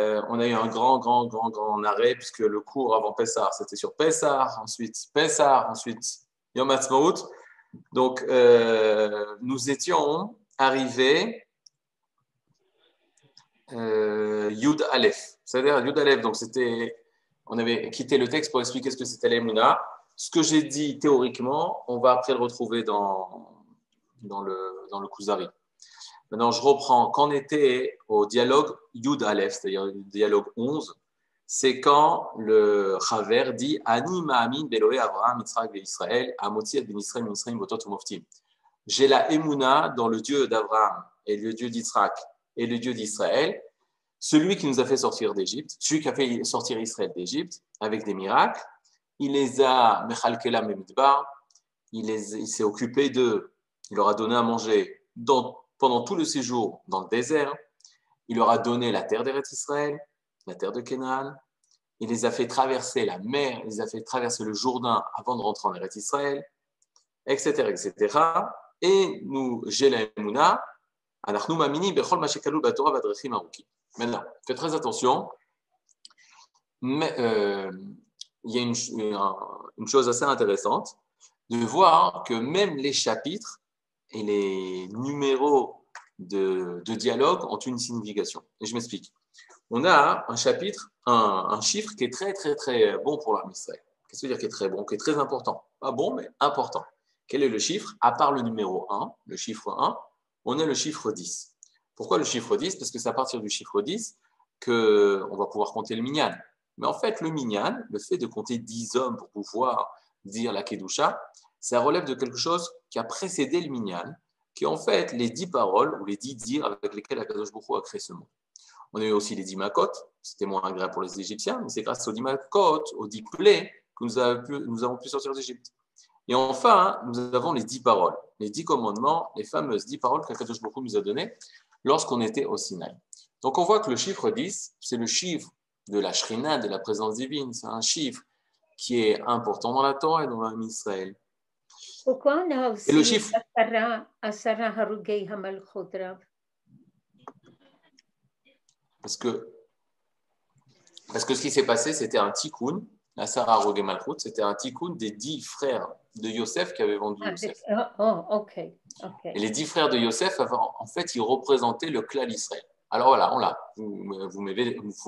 euh, on a eu un grand, grand, grand, grand arrêt puisque le cours avant Pessah, c'était sur Pessah, ensuite Pessah, ensuite Yom Ha'atzmaut. Donc, euh, nous étions arrivés euh, Yud Aleph. C'est-à-dire Yud Aleph, donc c'était, on avait quitté le texte pour expliquer ce que c'était l'Emouna. Ce que j'ai dit théoriquement, on va après le retrouver dans, dans le, dans le Kuzari. Maintenant, je reprends. Quand on était au dialogue Yud Aleph, c'est-à-dire le dialogue 11, c'est quand le Chaver dit Ani Ma'amin Beloé Yitzhak Israël, Amoti Israël. J'ai la Emouna dans le Dieu d'Abraham et le Dieu d'Israël et le Dieu d'Israël, celui qui nous a fait sortir d'Égypte, celui qui a fait sortir Israël d'Égypte avec des miracles. Il les a Mechalkelam il, il s'est occupé d'eux, il leur a donné à manger dans pendant tout le séjour dans le désert. Il leur a donné la terre d'Eretz Israël, la terre de Canaan. Il les a fait traverser la mer, il les a fait traverser le Jourdain avant de rentrer en Eretz Israël, etc., etc. Et nous, Maintenant, faites très attention. Mais, euh, il y a une chose assez intéressante de voir que même les chapitres et les numéros de, dialogue ont une signification. Et je m'explique. On a un chapitre, un, chiffre qui est très, très, très bon pour l'armée Qu'est-ce que veut dire qui est très bon, qui est très important? Pas bon, mais important. Quel est le chiffre? À part le numéro 1, le chiffre 1, on a le chiffre 10. Pourquoi le chiffre 10 Parce que c'est à partir du chiffre 10 qu'on va pouvoir compter le minyan. Mais en fait, le minyan, le fait de compter 10 hommes pour pouvoir dire la kedusha, ça relève de quelque chose qui a précédé le minyan, qui est en fait les dix paroles ou les dix dires avec lesquels Akadosh Boko a créé ce monde. On a eu aussi les dix makot, c'était moins agréable pour les Égyptiens, mais c'est grâce aux dix makot, aux dix plaies, que nous avons pu, sortir d'Égypte. Et enfin, nous avons les dix paroles, les dix commandements, les fameuses dix paroles qu'Akadosh Boko nous a données lorsqu'on était au Sinaï. Donc on voit que le chiffre 10, c'est le chiffre de la shrina, de la présence divine, c'est un chiffre qui est important dans la Torah et dans l'âme Israël. Pourquoi on a aussi Et le chiffre? Parce que, parce que ce qui s'est passé, c'était un tikkun, la Sarah Malchut, c'était un tikkun des dix frères de Yosef qui avaient vendu ah, Yosef. Oh, ok. Et les dix frères de Yosef, en fait, ils représentaient le clan Israël. Alors voilà, on l'a. Vous, vous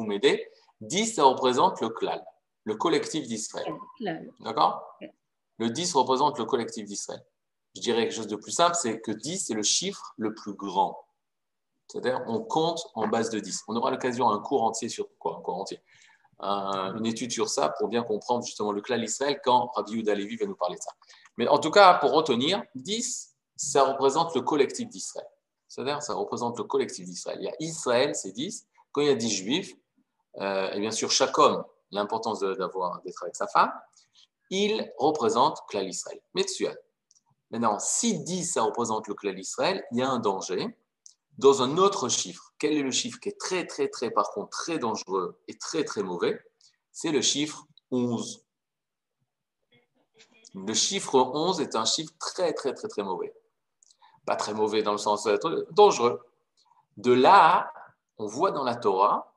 m'aidez. Dix, ça représente le clan, le collectif d'Israël. D'accord? Le 10 représente le collectif d'Israël. Je dirais quelque chose de plus simple, c'est que 10, c'est le chiffre le plus grand. C'est-à-dire, on compte en base de 10. On aura l'occasion un cours entier sur quoi Un cours entier. une étude sur ça pour bien comprendre justement le clan d'Israël quand Rabbi Yehuda Levi va nous parler de ça. Mais en tout cas, pour retenir, 10, ça représente le collectif d'Israël. C'est-à-dire, ça représente le collectif d'Israël. Il y a Israël, c'est 10. Quand il y a 10 juifs, euh, et bien sûr, chaque homme, l'importance d'avoir d'être avec sa femme, il représente Klal Israël. Maintenant, si 10, ça représente le Klal Israël, il y a un danger dans un autre chiffre. Quel est le chiffre qui est très, très, très, par contre, très dangereux et très, très mauvais? C'est le chiffre 11. Le chiffre 11 est un chiffre très, très, très, très mauvais. Pas très mauvais dans le sens dangereux. De là, on voit dans la Torah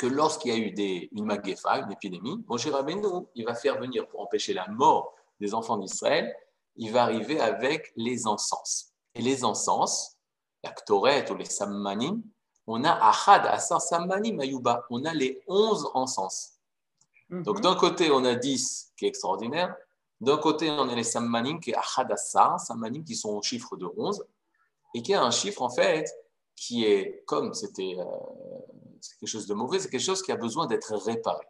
que lorsqu'il y a eu des, une maguefa, une épidémie, Moshe Rabbeinu, il va faire venir pour empêcher la mort des enfants d'Israël, il va arriver avec les encens. Et les encens, la ktoret ou les sammanim, on a Ahad, Asar, Sammanim, Ayuba, on a les 11 encens. Mhm. Donc d'un côté, on a 10 qui est extraordinaire, d'un côté, on a les sammanim qui est Ahad, Asar, sammanim qui sont au chiffre de 11, et qui est un chiffre en fait qui est, comme c'était euh, c'est quelque chose de mauvais, c'est quelque chose qui a besoin d'être réparé.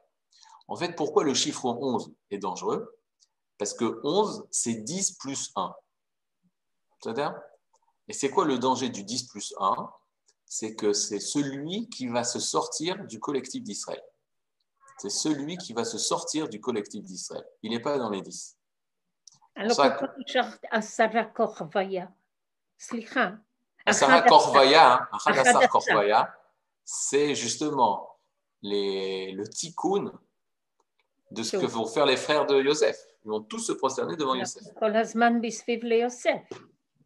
En fait, pourquoi le chiffre 11 est dangereux? Parce que 11, c'est 10 plus 1. C'est-à-dire Et c'est quoi le danger du 10 plus 1 C'est que c'est celui qui va se sortir du collectif d'Israël. C'est celui qui va se sortir du collectif d'Israël. Il n'est pas dans les 10. Alors, pourquoi Asara Korvaya? Asara Korvaya, Korvaya, c'est justement le tikkun de ce que vont faire les frères de Yosef. Ils vont tous se prosterner devant Yosef.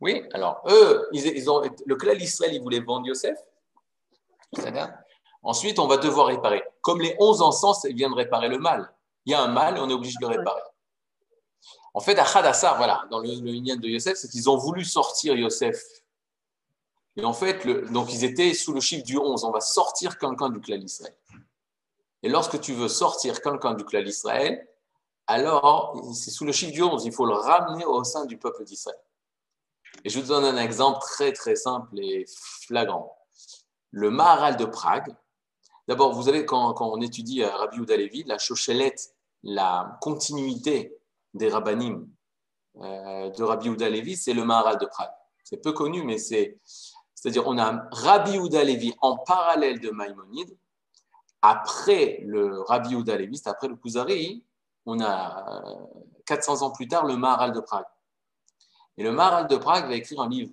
Oui, alors eux, ils, ont, le clan d'Israël, ils voulaient vendre Yosef. Ensuite, on va devoir réparer. Comme les onze encens viennent réparer le mal. Il y a un mal et on est obligé de le réparer. En fait, à Hadassar, voilà, dans le, le de Yosef, c'est qu'ils ont voulu sortir Yosef. Et en fait, donc ils étaient sous le chiffre du 11. On va sortir quelqu'un du clan d'Israël. Et lorsque tu veux sortir quelqu'un du clan d'Israël, alors c'est sous le chiffre du 11. Il faut le ramener au sein du peuple d'Israël. Et je vous donne un exemple très très simple et flagrant. Le Maharal de Prague. D'abord, vous savez, quand, on étudie à Rabbi Levi, la chochelette, la continuité des rabbinim euh, de Rabbi Ouda Levi, c'est le Maharal de Prague. C'est peu connu, mais c'est. C'est-à-dire, on a Rabbi Ouda Levi en parallèle de Maïmonide. Après le Rabbi Ouda Levi, c'est après le Kuzari, on a 400 ans plus tard le Maharal de Prague. Et le Maharal de Prague va écrire un livre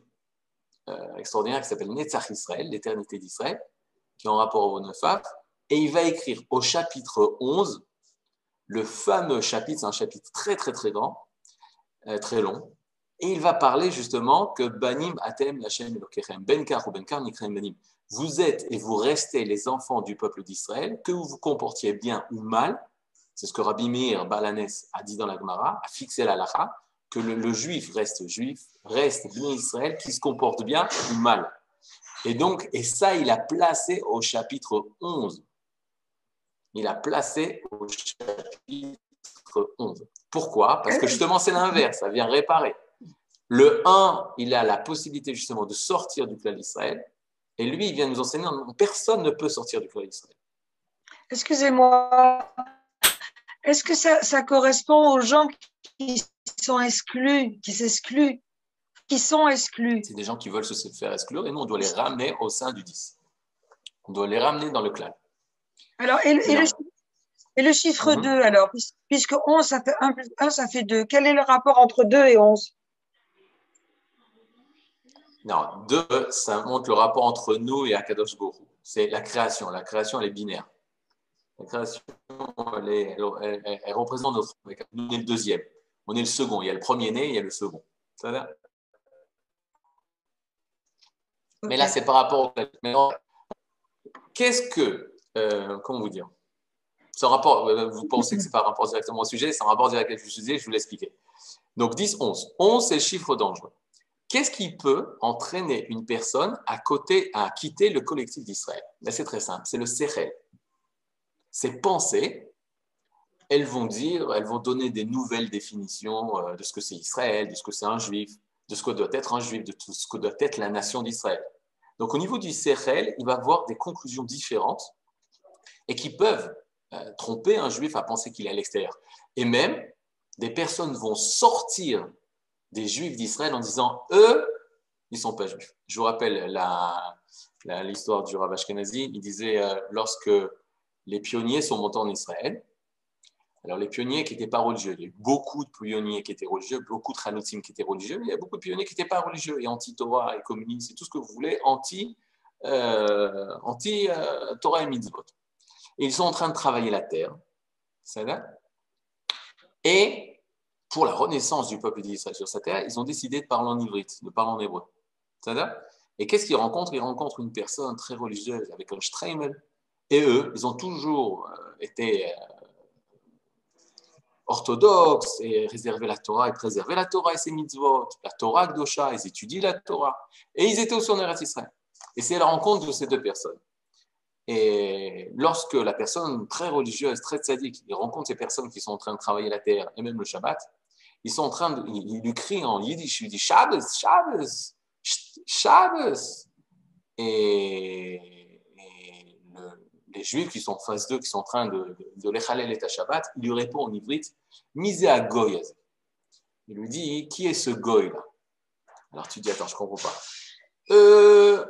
euh, extraordinaire qui s'appelle Netzach Israël, l'éternité d'Israël, qui est en rapport au Nefaf. Et il va écrire au chapitre 11 le fameux chapitre, c'est un chapitre très très très grand, euh, très long, et il va parler justement que Banim Atem Lachem Elokechem, Benkar ou Benkar Nikrem Banim. Vous êtes et vous restez les enfants du peuple d'Israël, que vous vous comportiez bien ou mal, c'est ce que Rabbi Meir Balanes a dit dans la Gemara, a fixé la lacha, que le, juif reste juif, reste bien Israël, qui se comporte bien ou mal. Et donc, et ça, il a placé au chapitre 11 il a placé au chapitre 11. Pourquoi? Parce que justement, c'est l'inverse, ça vient réparer. Le 1, il a la possibilité justement de sortir du clan d'Israël, et lui, il vient nous enseigner, personne ne peut sortir du clan d'Israël. Excusez-moi, est-ce que ça, ça, correspond aux gens qui sont exclus, qui s'excluent, qui sont exclus? C'est des gens qui veulent se faire exclure, et nous, on doit les ramener au sein du 10. On doit les ramener dans le clan. Alors, et, le, chiffre 2, mhm. alors, puisque 11, ça fait 1 plus 1, ça fait 2. Quel est le rapport entre 2 et 11 Non, 2, ça montre le rapport entre nous et Akadosh Gourou. C'est la création. La création, elle est binaire. La création, elle, représente notre. Nous, on est le deuxième. On est le second. Il y a le premier né, il y a le second. Ça va? Mais là, c'est par rapport au. Qu'est-ce que euh, comment vous dire? Rapport, euh, vous pensez que ce n'est pas un rapport directement au sujet, c'est un rapport direct avec le sujet, je vous l'expliquer. Donc 10, 11. 11, c'est le chiffre dangereux. Qu'est-ce qui peut entraîner une personne à, côté, à quitter le collectif d'Israël? Ben, C'est très simple, c'est le Sechel. Ces pensées, elles vont dire, elles vont donner des nouvelles définitions euh, de ce que c'est Israël, de ce que c'est un juif, de ce que doit être un juif, de tout ce que doit être la nation d'Israël. Donc au niveau du Sechel, il va avoir des conclusions différentes et qui peuvent euh, tromper un juif à penser qu'il est à l'extérieur. Et même, des personnes vont sortir des juifs d'Israël en disant, eux, ils ne sont pas juifs. Je vous rappelle l'histoire du Rav Ashkenazi, il disait, euh, lorsque les pionniers sont montés en Israël, alors les pionniers qui n'étaient pas religieux, il y a eu beaucoup de pionniers qui étaient religieux, beaucoup de Hanoutim qui étaient religieux, mais il y a beaucoup de pionniers qui n'étaient pas religieux, et anti-Torah, et communistes, et tout ce que vous voulez, anti, euh, anti Torah et mitzvot ils sont en train de travailler la terre. Et pour la renaissance du peuple d'Israël sur sa terre, ils ont décidé de parler en ivrite, de parler en hébreu. Et qu'est-ce qu'ils rencontrent? Ils rencontrent une personne très religieuse avec un streimel. Et eux, ils ont toujours euh, été euh, orthodoxes et réservé la Torah et préservé la Torah et ses mitzvot, la Torah Gdosha, ils étudient la Torah. Et ils étaient au en Israël. Et c'est la rencontre de ces deux personnes. Et lorsque la personne très religieuse, très sadique, rencontre ces personnes qui sont en train de travailler la terre et même le Shabbat, ils sont en train de, il lui crie en yiddish, il lui dit Shabbos, Shabbos, Shabbos. Et, les juifs qui sont en face d'eux, qui sont en train de, de, l'échaler l'état Shabbat, il lui répond en ivrite, misé à goy. Il lui dit, qui est ce goy là? Alors tu dis, attends, je ne comprends pas. Euh,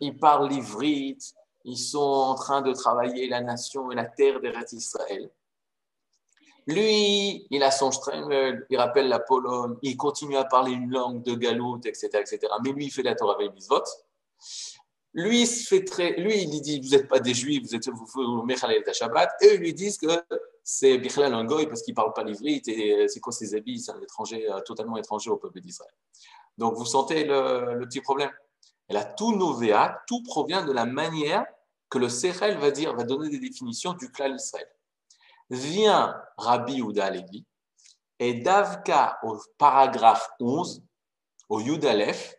il parle l'ivrite, ils sont en train de travailler la nation et la terre d'Eretz Israël. Lui, il a son strengel, il rappelle la Pologne, il continue à parler une langue de galoute, etc., etc. Mais lui, il fait la Torah avec Bisvot. Lui, il fait très, lui, il dit, vous n'êtes pas des juifs, vous êtes vous Mechalel Shabbat. Et eux, lui disent que c'est Bichlal un parce qu'il ne parle pas l'ivrite et c'est quoi ses habits, c'est un étranger, euh, totalement étranger au peuple d'Israël. Donc, vous sentez le, petit problème. Et là, tout Novéa, tout provient de la manière que le Sechel va dire, va donner des définitions du clan Israël. Vient Rabbi Ouda Levi et Davka au paragraphe 11, au Yudalef,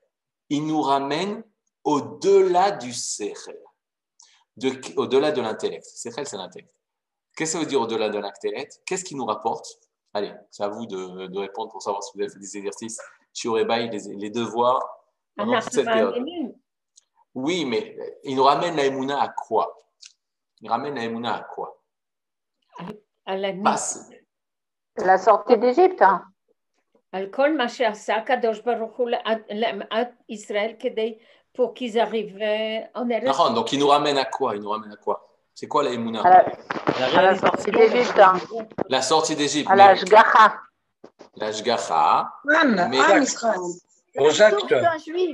il nous ramène au-delà du Sechel, au-delà de l'intellect. Sechel, c'est l'intellect. Qu'est-ce que ça veut dire au-delà de l'intellect? Qu'est-ce qui nous rapporte? Allez, c'est à vous de, répondre pour savoir si vous avez fait des exercices sur les, les devoirs pendant toute cette période. Oui, mais il nous ramène la Emouna à quoi? Il ramène la Emouna à quoi? La La sortie d'Égypte. Hein. pour qu'ils arrivent en Eretz. Donc il nous ramène à quoi? Il nous ramène à quoi? C'est quoi la Emouna? À la, sortie d'Égypte. Hein. La sortie d'Égypte. À la Shgacha. La Shgacha. Mais... Aux actes.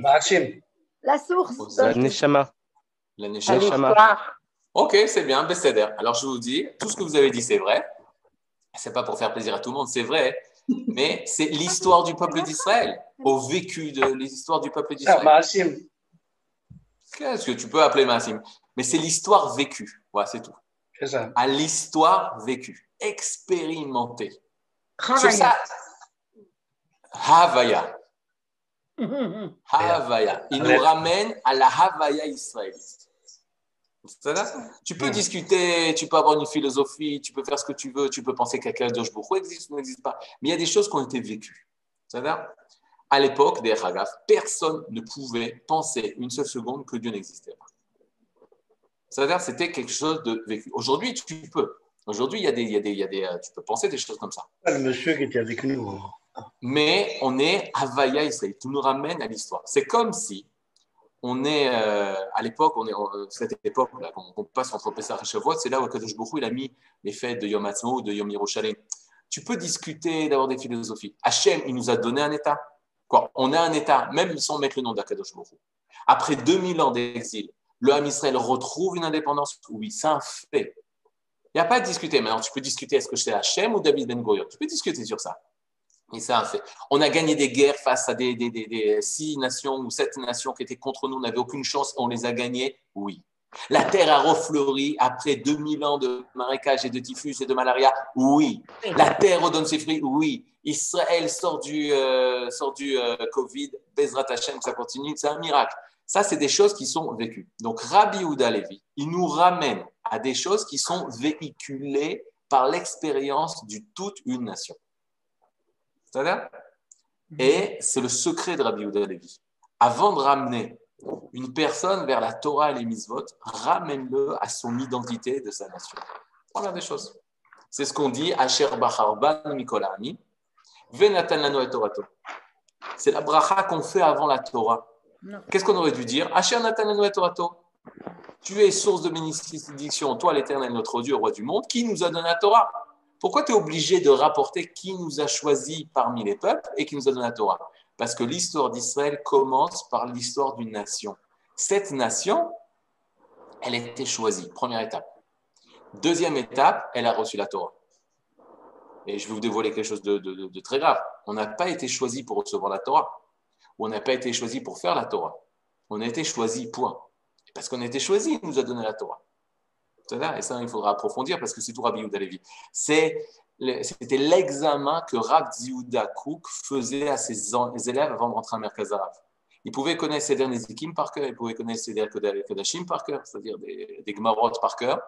Maxime. La source. La Neshama. La Neshama. Ok, c'est bien, Besséder. Alors je vous dis, tout ce que vous avez dit, c'est vrai. C'est pas pour faire plaisir à tout le monde, c'est vrai. Mais c'est l'histoire du peuple d'Israël, au vécu de l'histoire du peuple d'Israël. Ah, Massim. Qu'est-ce que tu peux appeler Massim Mais c'est l'histoire vécue. Voilà, c'est tout. C'est ça. À l'histoire vécue, expérimentée. Sur ça, Havaya. Havaya. Il nous ramène à la Havaya israélite. Tu peux discuter, tu peux avoir une philosophie, tu peux faire ce que tu veux, tu peux penser qu'un beaucoup existe ou n'existe pas. Mais il y a des choses qui ont été vécues. À l'époque des Hagaf, personne ne pouvait penser une seule seconde que Dieu n'existait pas. C'est-à-dire, c'était quelque chose de vécu. Aujourd'hui, tu peux. Aujourd'hui, il y a des, il y a des, il y a des, tu peux penser des choses comme ça. Le monsieur qui était avec nous. Mais on est Havaya Israël. Tout nous ramène à l'histoire. C'est comme si on est euh, à l'époque, on est euh, cette époque là, on, passe entre Pessah et Shavuot, c'est là où Kadosh Baruch il a mis les fêtes de Yom Ha'atzmaut, de Yom Yerushalayim. Tu peux discuter, d'avoir des philosophies. Hachem, il nous a donné un état. Quoi? On a un état, même sans mettre le nom d'Akadosh Baruch Après 2000 ans d'exil, le Ham Israël retrouve une indépendance. Oui, c'est un fait. Il n'y a pas à discuter. Maintenant, tu peux discuter est-ce que c'est Hachem ou David Ben Gurion. Tu peux discuter sur ça. Et fait. On a gagné des guerres face à des, six nations ou sept nations qui étaient contre nous. On n'avait aucune chance. On les a gagnées. Oui. La terre a refleuri après 2000 ans de marécage et de typhus et de malaria. Oui. La terre redonne ses fruits. Oui. Israël sort du, euh, sort du euh, Covid. Bezrat Hashem, ça continue. C'est un miracle. Ça, c'est des choses qui sont vécues. Donc, Rabbi Ouda Levi, il nous ramène à des choses qui sont véhiculées par l'expérience de toute une nation. Mhm. Et c'est le secret de Rabbi Yehuda Levi. Avant de ramener une personne vers la Torah et les mitzvot, ramène-le à son identité de sa nation. Voilà des choses. C'est ce qu'on dit Asher Bacharban Mikolami, Venatan Lano et Torato. C'est la bracha qu'on fait avant la Torah. Qu'est-ce qu'on aurait dû dire? Asher Natan Lano et Torato. Tu es source de bénédiction, toi l'éternel, notre Dieu, roi du monde, qui nous a donné la Torah. Pourquoi tu es obligé de rapporter qui nous a choisi parmi les peuples et qui nous a donné la Torah? Parce que l'histoire d'Israël commence par l'histoire d'une nation. Cette nation, elle a été choisie, première étape. Deuxième étape, elle a reçu la Torah. Et je vais vous dévoiler quelque chose de, très grave. On n'a pas été choisi pour recevoir la Torah. Ou on n'a pas été choisi pour faire la Torah. On a été choisi, point. Parce qu'on a été choisi, il nous a donné la Torah. Et ça, il faudra approfondir parce que c'est tout Rabbi Yehuda. C'était l'examen que Rabbi Yehuda faisait à ses élèves avant de rentrer à Merkaz Il pouvait connaître ses derniers Zikim par cœur, il pouvait connaître derniers Kodashim par cœur, c'est-à-dire des, des par cœur,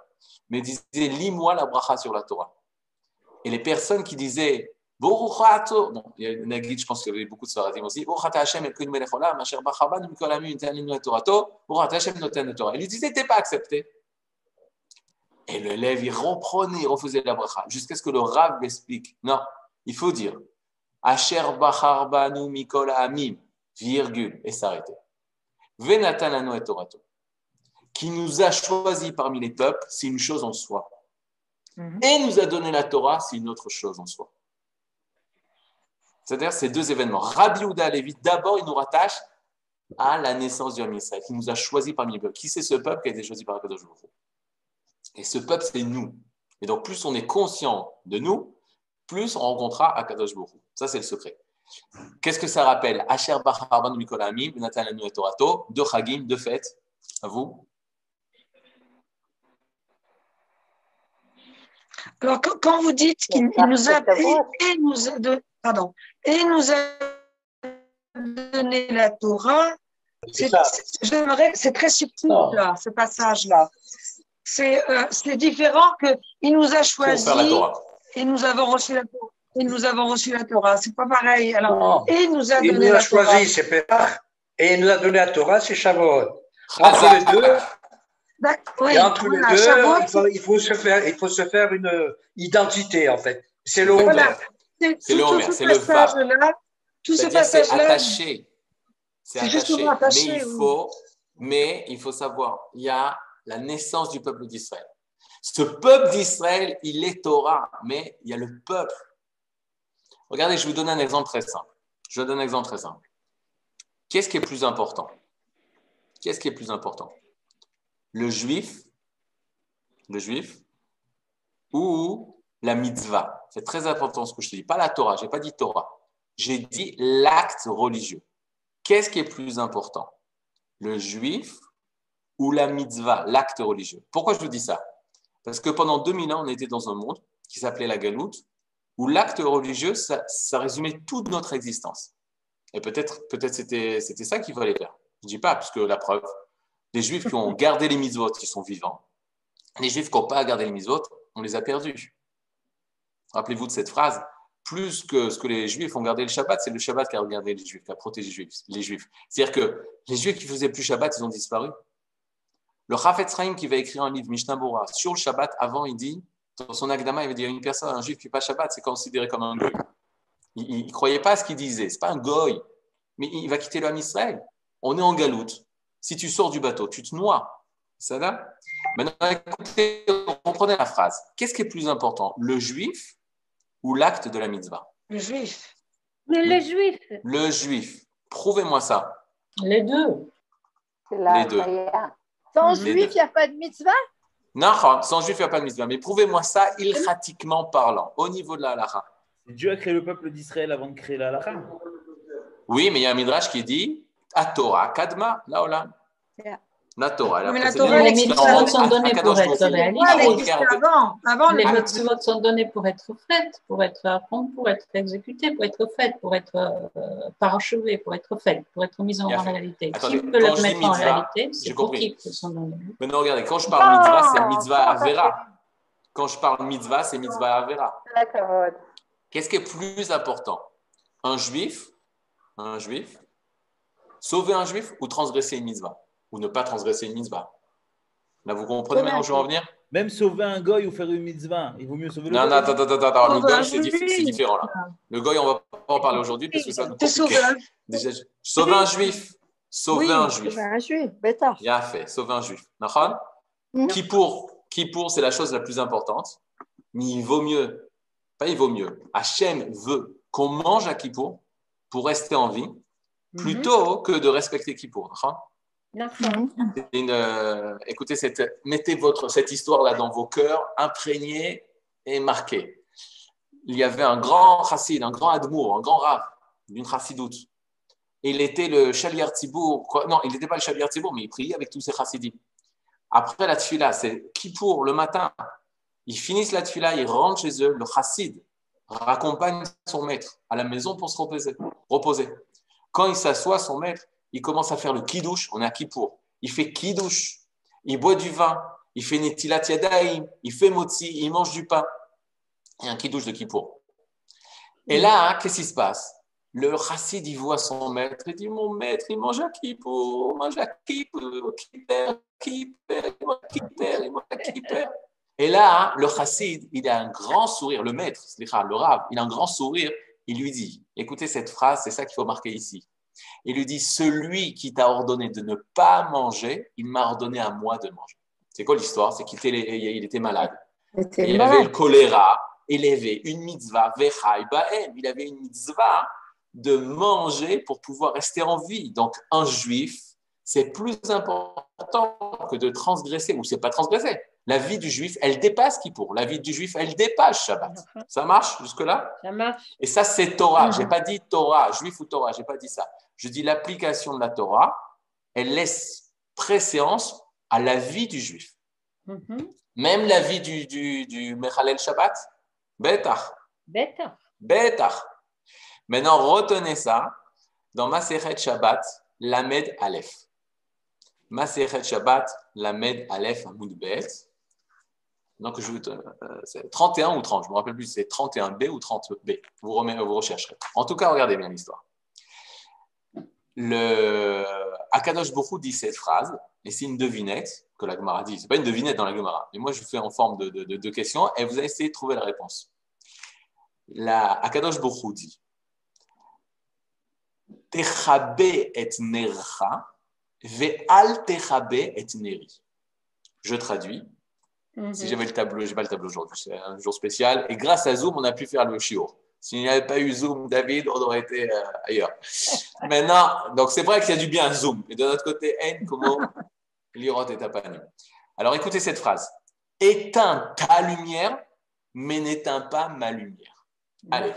mais il disait Lis-moi la bracha sur la Torah. Et les personnes qui disaient Boruchato, il y a Nagid, je pense qu'il y avait beaucoup de Sfaradim aussi, Boruchata Hashem el Asher Bachaban, Mikol Ami, Nitanu Torato, Boruchata Hashem Noten Torah. Il disait, t'es pas accepté. Et l'élève, il reprenait, il refaisait la bracha, jusqu'à ce que le Rav l'explique. Non, il faut dire Asher Bacharbanu Mikol Amim, virgule, et s'arrêter. Venatanano et Torato. Qui nous a choisi parmi les peuples, c'est une chose en soi. Mhm. Et nous a donné la Torah, c'est une autre chose en soi. C'est-à-dire ces deux événements. Rabbi Ouda Lévi, d'abord, il nous rattache à la naissance du Israël, qui nous a choisi parmi les peuples. Qui c'est ce peuple qui a été choisi par Akadosh Baruch et ce peuple, c'est nous. Et donc, plus on est conscient de nous, plus on rencontrera Akadosh Borou. Ça, c'est le secret. Qu'est-ce que ça rappelle? Asher Bacharban Mikolamim, Nathan et Torato, deux Chagim, deux fêtes. À vous. Alors, quand, vous dites qu'il nous a, et, nous a donné la Torah, c'est très subtil, là, ce passage-là. Euh, c'est différent que il nous a choisi et nous avons reçu la Torah. Et nous avons reçu la Torah. C'est pas pareil. Alors, et il nous a il donné nous a choisi, c'est Pépar, et il nous a donné la Torah, c'est Shavuot. Entre les deux, oui, et entre les deux, il, faut, se faire, il faut se faire une identité, en fait. C'est le voilà. C'est le Homer, c'est le va. Tout ce passage-là. attaché. C'est attaché. attaché. Mais il, faut, mais il faut savoir, il y a la naissance du peuple d'Israël. Ce peuple d'Israël, il est Torah, mais il y a le peuple. Regardez, je vous donne un exemple très simple. Je vous donne un exemple très simple. Qu'est-ce qui est plus important? Qu'est-ce qui est plus important? Le juif, le juif ou la mitzvah? C'est très important ce que je te dis. Pas la Torah, je n'ai pas dit Torah. J'ai dit l'acte religieux. Qu'est-ce qui est plus important? Le juif ou la mitzvah, l'acte religieux. Pourquoi je vous dis ça? Parce que pendant 2000 ans, on était dans un monde qui s'appelait la galoute, où l'acte religieux, ça, résumait toute notre existence. Et peut-être peut c'était ça qu'il fallait faire. Je ne dis pas, puisque la preuve, les juifs qui ont gardé les mitzvot, qui sont vivants, les juifs qui n'ont pas gardé les mitzvot, on les a perdus. Rappelez-vous de cette phrase, plus que ce que les Juifs ont gardé le Shabbat, c'est le Shabbat qui a regardé les Juifs, qui a protégé les Juifs. C'est-à-dire que les Juifs qui faisaient plus Shabbat, ils ont disparu. Le Chafetz Chaim qui va écrire un livre, Mishnah Bora, sur le Shabbat, avant, il dit, dans son Agdama, il va dire une personne, un juif qui ne fait pas Shabbat, c'est considéré comme un goy. Il ne croyait pas à ce qu'il disait. Ce n'est pas un goy, mais il va quitter le Israël. On est en galoute. Si tu sors du bateau, tu te noies. Ça va? Maintenant, écoutez, comprenez la phrase. Qu'est-ce qui est plus important, le juif ou l'acte de la mitzvah? Le juif. Mais le juif. Le juif. Prouvez-moi ça. Les deux. Les deux. Sans juif, il n'y a pas de mitzvah? Non, sans juif, il n'y a pas de mitzvah. Mais prouvez-moi ça, ilchatiquement parlant, au niveau de la halakha. Dieu a créé le peuple d'Israël avant de créer la halakha. Oui, mais il y a un midrash qui dit à Torah, Kadma, là, Yeah. La Torah, elle a mais la Torah, les mitzvot sont donnés pour être réalisés. Avant, avant, les mitzvot sont donnés pour être faites, pour être pour être exécutées, pour être faites, pour être euh, parachevées, pour être faites, pour être mises en réalité. Attendez, qui peut le mettre en réalité C'est pour qui qu'ils sont donnés. Maintenant, regardez, quand je parle mitzvah, c'est mitzvah avera. Quand je parle mitzvah, c'est mitzvah avera. Qu'est-ce qui est plus important? Un juif, un juif, sauver un juif ou transgresser une mitzvah? Ou ne pas transgresser une mitzvah. Là, vous comprenez maintenant où je veux en venir? Même sauver un goy ou faire une mitzvah, il vaut mieux sauver le non, goy. Non, attends, attends, attends, le goy, c'est différent là. Le goy, on ne va pas en parler aujourd'hui parce que ça nous compliqué. Déjà, sauver un juif. Sauver un juif. Sauver un juif, bêta. Il a fait, sauver un juif. Qui pour, qui pour, c'est la chose la plus importante. Mais il vaut mieux, pas il vaut mieux. Hachem veut qu'on mange à Kippour pour rester en vie mhm. plutôt que de respecter Kippour. Une, euh, écoutez, cette, mettez votre, cette histoire-là dans vos cœurs, imprégnée et marquée. Il y avait un grand chassid, un grand admour, un grand rave d'une chassidoute. Il était le chalier Tzibour. Non, il n'était pas le chalier Tzibour, mais il priait avec tous ses chassidim. Après la tfila, c'est pour le matin. Ils finissent la tfila, ils rentrent chez eux. Le chassid raccompagne son maître à la maison pour se reposer. reposer. Quand il s'assoit, son maître, il commence à faire le kidouche, on est à Kippour. Il fait kidouche, il boit du vin, il fait netilat yadaim, il fait motzi, il mange du pain. Il y a un kidouche de Kippour. Et là, qu'est-ce qui se passe? Le chassid, il voit son maître, il dit Mon maître, il mange à Kippour, il mange à Kippour, Kipper, Kipper, il mange à Kipper. Et là, le chassid, il a un grand sourire, le maître, le rave, il a un grand sourire, il lui dit Écoutez cette phrase, c'est ça qu'il faut marquer ici. Il lui dit, celui qui t'a ordonné de ne pas manger, il m'a ordonné à moi de manger. C'est quoi l'histoire? C'est qu'il était, il était malade. Il, avait le choléra, il avait une mitzvah, il avait une mitzvah de manger pour pouvoir rester en vie. Donc, un juif, c'est plus important que de transgresser, ou c'est pas transgresser. La vie du juif, elle dépasse qui pour La vie du juif, elle dépasse Shabbat. Ça marche jusque-là? Ça marche. Et ça, c'est Torah. Je n'ai pas dit Torah, juif ou Torah, je n'ai pas dit ça. Je dis l'application de la Torah, elle laisse préséance à la vie du juif. Mhm. Même la vie du, du, du Mechalel Shabbat Betach. Betach. Betach. Maintenant, retenez ça dans Maseret Shabbat, Lamed Aleph. Maseret Shabbat, Lamed Aleph Amoud Bet. Donc, je euh, c'est 31 ou 30, je ne me rappelle plus, c'est 31B ou 30B. Vous, vous rechercherez. En tout cas, regardez bien l'histoire. Le Akadosh Bokhu dit cette phrase, et c'est une devinette que la Gemara dit. Ce n'est pas une devinette dans la Gemara, mais moi je fais en forme de, de, questions et vous allez essayer de trouver la réponse. La Akadosh Bokhu dit Techabe et nercha, ve'al techabe et neri. Je traduis. Mhm. Si j'avais le tableau, je n'ai pas le tableau aujourd'hui, c'est un jour spécial. Et grâce à Zoom, on a pu faire le shiur. S'il n'y avait pas eu Zoom, David, on aurait été euh, ailleurs. Maintenant, donc c'est vrai qu'il y a du bien Zoom. Et de notre côté, N, comment l'irot est apparu. Alors écoutez cette phrase. Éteins ta lumière, mais n'éteins pas ma lumière. Allez,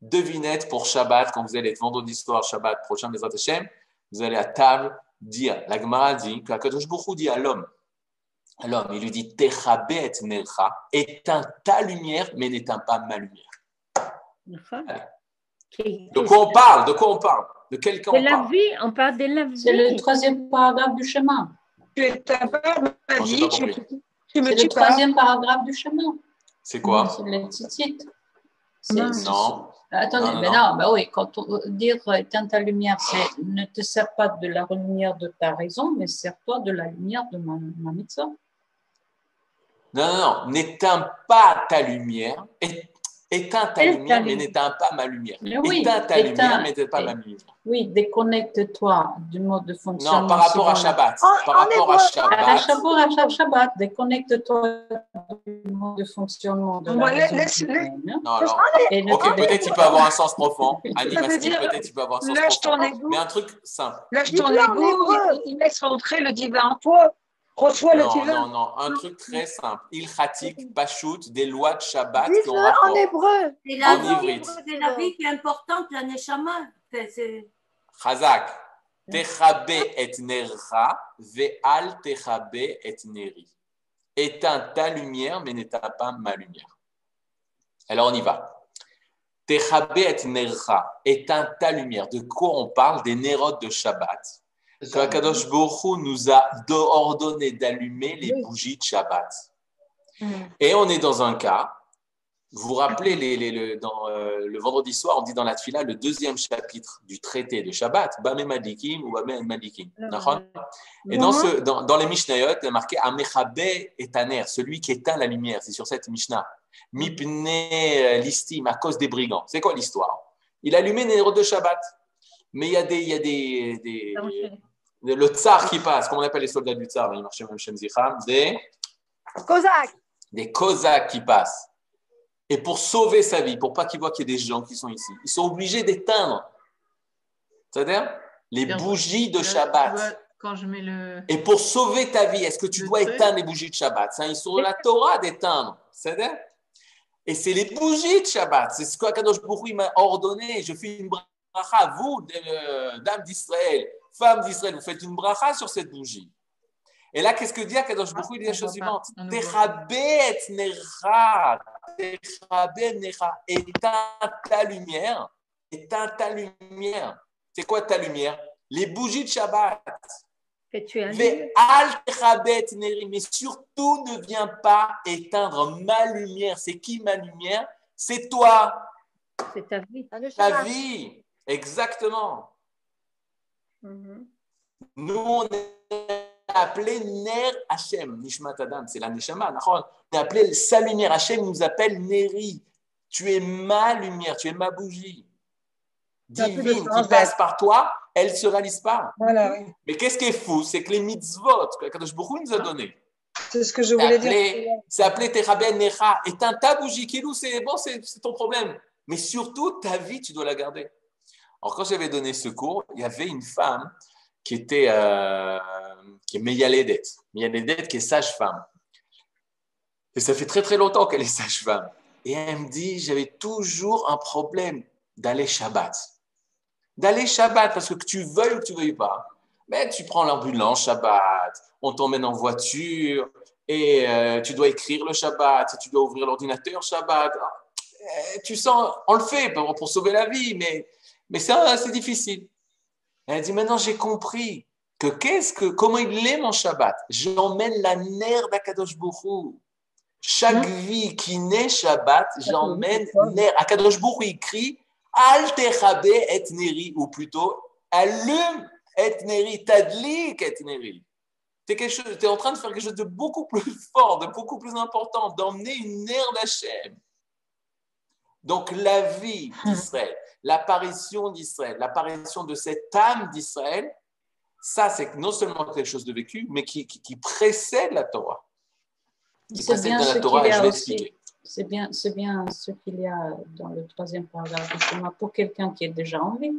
devinette pour Shabbat, quand vous allez être vendredi soir, Shabbat prochain, Bezrat Hashem, vous allez à table dire, la Gemara dit, qu'Akadosh Bokhu dit à l'homme, à l'homme, il lui dit, Techabet Nelcha, éteins ta lumière, mais n'éteins pas ma lumière. De quoi on parle? De quoi on parle? De quel camp De la vie, on parle de la vie. C'est le troisième paragraphe du chemin. Tu es ta ma vie, tu, me C'est le troisième paragraphe du chemin. C'est quoi? C'est le titre. Non. Attendez, mais non, bah oui, quand on dire éteins ta lumière, c'est ne te sers pas de la lumière de ta raison, mais sers-toi de la lumière de ma, ma médecin. Non, non, non, n'éteins pas ta lumière, Éteins ta lumière, mais n'éteins pas ma lumière. Oui, éteins ta lumière, mais n'éteins pas ma lumière. Oui, déconnecte-toi du mode de fonctionnement. Non, par rapport à Shabbat. par rapport à Shabbat. À Shabbat, à Shabbat, déconnecte-toi du mode de fonctionnement de la laisse, Non, alors, ok, peut-être il peut avoir un sens profond. Animastique, peut-être il peut avoir un sens profond. Mais un truc simple. Lâche ton égo, il laisse rentrer le divin en toi reçois le non, Non, non, un truc très simple. Il pratique Pachout, des lois de Shabbat. en hébreu. C'est la, vie, c'est la vie qui est importante, la Neshama. Chazak. Techabe et nercha, ve'al techabe et neri. Éteins ta lumière, mais n'éteins pas ma lumière. Alors on y va. Techabe et nercha, éteins ta lumière. De quoi on parle? Des nérotes de Shabbat Kadosh nous a ordonné d'allumer les bougies de Shabbat. Mm. Et on est dans un cas, vous vous rappelez, les, le, dans, euh, le vendredi soir, on dit dans la Tfila le deuxième chapitre du traité de Shabbat, Bame Madikim ou Bame Madikim. Et dans, ce, dans, dans les Mishnayot, il y a marqué Amechabe etaner, celui qui éteint la lumière. C'est sur cette Mishnah. Mipne listim, à cause des brigands. C'est quoi l'histoire? Il allumait les de Shabbat. Mais il y a des, il y a des, des, le tsar qui passe, comment on appelle les soldats du tsar, il marchait même chez des Cosaques. Des Cosaques qui passent. Et pour sauver sa vie, pour pas qu'il voit qu'il y a des gens qui sont ici, ils sont obligés d'éteindre. C'est-à-dire les bougies de Shabbat. Quand je mets le... Et pour sauver ta vie, est-ce que tu dois éteindre les bougies de Shabbat? C'est sont de la Torah d'éteindre. C'est-à-dire Et c'est les bougies de Shabbat. C'est ce que Kadosh m'a ordonné. Je fais une bracha, vous, euh, dames d'Israël femmes d'Israël, vous faites une bracha sur cette bougie. Et là, qu'est-ce que dit Akadosh Baruch Il dit la chose suivante Techabet necha, techabet necha, éteins ta lumière, éteins ta lumière. C'est quoi ta lumière? Les bougies de Shabbat. Mais mais surtout ne viens pas éteindre ma lumière. C'est qui ma lumière? C'est toi. C'est ta vie. Ta vie, exactement. Mhm. Nous, on est appelé Ner Hashem, Nishmat Adam, c'est la Neshama. On est appelé sa lumière. Hashem nous appelle Neri. Tu es ma lumière, tu es ma bougie divine qui passe par toi, elle ne se réalise pas. Mais qu'est-ce qui est fou? C'est que les mitzvot Kadosh Baruch nous a donné. C'est ce que je voulais dire. C'est appelé Teraben Necha. Et ta bougie, Kilou, c'est bon, c'est ton problème. Mais surtout, ta vie, tu dois la garder. Alors, quand j'avais donné ce cours, il y avait une femme qui était euh, qui est Meyaledet. Meyaledet, qui est sage-femme. Et ça fait très très longtemps qu'elle est sage-femme. Et elle me dit, j'avais toujours un problème d'aller Shabbat. D'aller Shabbat, parce que tu veuilles ou que tu veuilles pas. Mais tu prends l'ambulance Shabbat, on t'emmène en voiture, et euh, tu dois écrire le Shabbat, tu dois ouvrir l'ordinateur Shabbat. Eh, tu sens, on le fait pour, pour sauver la vie, mais, mais c'est difficile. Elle dit maintenant j'ai compris que qu'est-ce que comment il est mon Shabbat. J'emmène la nerf d'Akadosh Bourou. Chaque mmh. vie qui naît Shabbat, j'emmène nerf. Akadosh Bourou écrit Al et neri, ou plutôt allume et neri, tadlik et neri. Tu es, en train de faire quelque chose de beaucoup plus fort, de beaucoup plus important, d'emmener une nerf d'Hachem. Donc la vie d'Israël, l'apparition d'Israël, l'apparition de cette âme d'Israël, ça c'est non seulement quelque chose de vécu, mais qui, précède la Torah. Qui précède la Torah. C'est bien, c'est bien ce qu'il y a dans le troisième paragraphe, pour quelqu'un qui est déjà en vie.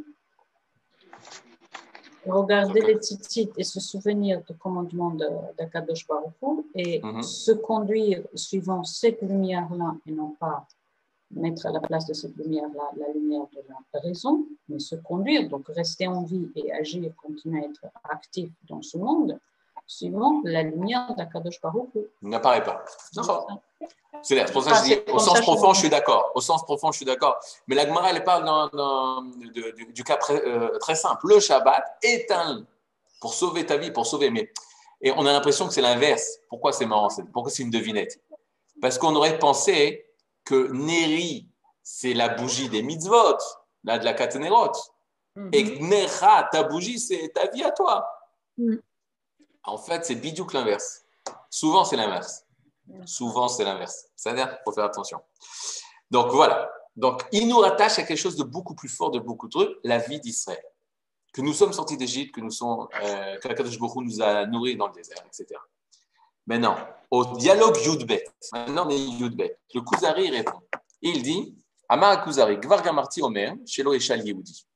Regarder les titites et se souvenir du commandement d'Akadosh Baruch et mhm. se conduire suivant cette lumière-là et non pas mettre à la place de cette lumière-là la lumière de la raison, mais se conduire, donc rester en vie et agir, continuer à être actif dans ce monde, suivant la lumière d'Akadosh Baruch N'apparaît pas. C'est pour ça que je dis, au sens profond, je suis d'accord. Au sens profond, je suis d'accord. Mais la Gemara, elle parle dans, du, cas euh, très simple. Le Shabbat est un pour sauver ta vie, pour sauver. Mais, et on a l'impression que c'est l'inverse. Pourquoi c'est marrant Pourquoi c'est une devinette? Parce qu'on aurait pensé que Neri, c'est la bougie des mitzvot, là de la Katenerot. Mhm. Et Necha, ta bougie, c'est ta vie à toi. Mhm. En fait, c'est bidouk l'inverse. Souvent, c'est l'inverse. Souvent, c'est l'inverse. C'est-à-dire qu'il faut faire attention. Donc, voilà. Donc, il nous rattache à quelque chose de beaucoup plus fort, de beaucoup de trucs, la vie d'Israël. Que nous sommes sortis d'Égypte, que nous sommes, euh, que nous a nourris dans le désert, etc. Maintenant, au dialogue Yudbet, maintenant on est Yudbet, le Kuzari répond. Il dit Ama Kuzari, Gvargamarti Omer, Shelo Eshal Yehudi.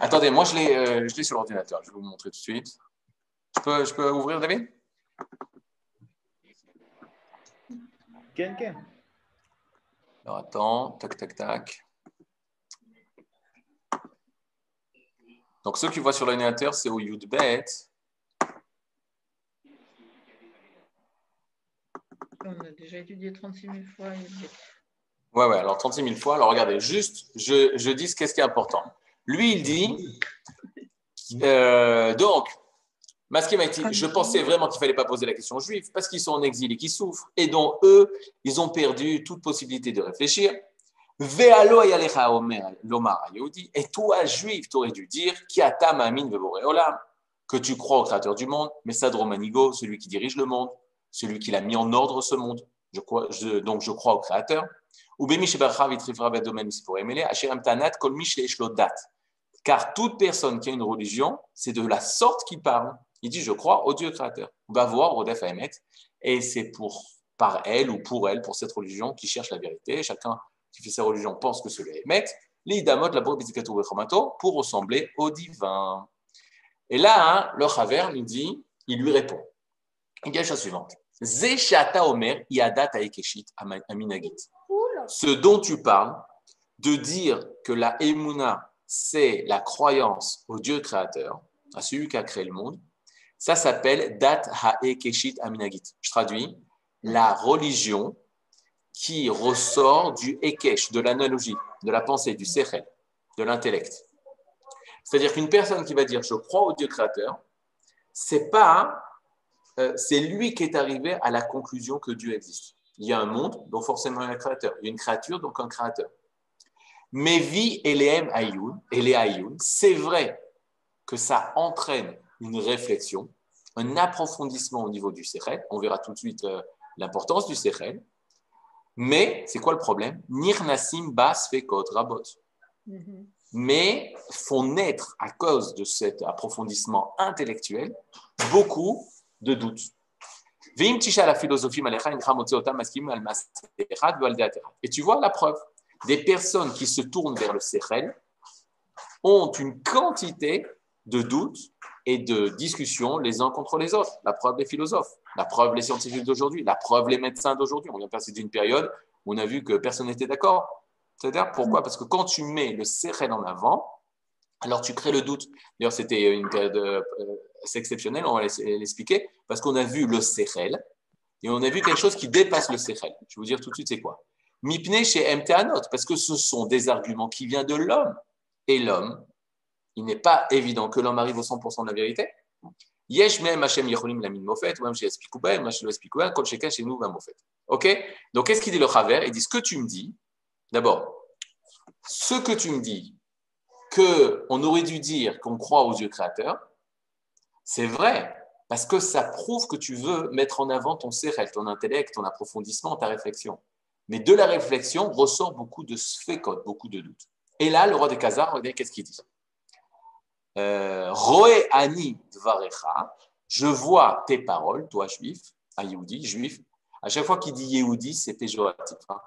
Attendez, moi je l'ai euh, sur l'ordinateur, je vais vous montrer tout de suite. Je peux, je peux ouvrir, David? Ken. Alors attends, tac, tac, tac. Donc ceux qui voient sur l'ordinateur, c'est au Yudbet. On a déjà étudié 36 000 fois. Ouais, ouais, alors 36 000 fois. Alors regardez, juste, je, je dis ce qu'est-ce qui est important. Lui, il dit, euh, donc, je pensais vraiment qu'il ne fallait pas poser la question aux Juifs parce qu'ils sont en exil et qu'ils souffrent et dont eux, ils ont perdu toute possibilité de réfléchir. Et toi, juif, tu aurais dû dire que tu crois au créateur du monde, mais Sadromanigo, celui qui dirige le monde, celui qui l'a mis en ordre ce monde. Je crois, donc je crois au Créateur. Car toute personne qui a une religion, c'est de la sorte qu'il parle. Il dit Je crois au Dieu créateur. Et c'est pour, par elle ou pour elle, pour cette religion, qui cherche la vérité. Chacun qui fait sa religion pense que c'est le Emet. L'idamot, la pour ressembler au divin. Et là, hein, le Chaver nous dit il lui répond. Il a la chose suivante. Omer Aminagit. Ce dont tu parles, de dire que la Emuna, c'est la croyance au Dieu créateur, à celui qui a créé le monde, ça s'appelle Dat Haekeshit Aminagit. Je traduis la religion qui ressort du Ekesh, de l'analogie, de la pensée, du Sechel, de l'intellect. C'est-à-dire qu'une personne qui va dire je crois au Dieu créateur, c'est pas euh, c'est lui qui est arrivé à la conclusion que Dieu existe. Il y a un monde, donc forcément il y a un créateur. Il y a une créature, donc un créateur. Mais vie et les Ayoun, c'est vrai que ça entraîne une réflexion, un approfondissement au niveau du Sechel. On verra tout de suite euh, l'importance du Sechel. Mais c'est quoi le problème? Nirnasim bas fekot rabot. Mm-hmm. Mais font naître, à cause de cet approfondissement intellectuel, beaucoup de doute. Et tu vois la preuve. Des personnes qui se tournent vers le Sechel ont une quantité de doutes et de discussions les uns contre les autres. La preuve des philosophes, la preuve les scientifiques d'aujourd'hui, la preuve les médecins d'aujourd'hui. On vient passer d'une période où on a vu que personne n'était d'accord. Pourquoi? Parce que quand tu mets le Sechel en avant, alors tu crées le doute. D'ailleurs, c'était une période euh, c'est exceptionnel, on va l'expliquer, parce qu'on a vu le Sechel, Et on a vu quelque chose qui dépasse le Sechel. Je vais vous dire tout de suite c'est quoi. Mipne chez MTANot, parce que ce sont des arguments qui viennent de l'homme. Et l'homme, il n'est pas évident que l'homme arrive au 100% de la vérité. Yesh même Hashem Yecholim Lamin Mofet, ou même chez Espikouben, Machem Espikouben, comme chacun chez nous va Mofet. Ok? Donc qu'est-ce qu'il dit le Chaver? Il dit ce que tu me dis, d'abord, ce que tu me dis, qu'on aurait dû dire qu'on croit aux yeux créateurs, c'est vrai, parce que ça prouve que tu veux mettre en avant ton sérel, ton intellect, ton approfondissement, ta réflexion. Mais de la réflexion ressort beaucoup de sphécotes, beaucoup de doutes. Et là, le roi des Khazars, regardez qu'est-ce qu'il dit? Euh, Roé ani dvarecha, je vois tes paroles, toi juif, un Yehudi, juif. À chaque fois qu'il dit Yehudi, c'est péjoratif. Hein.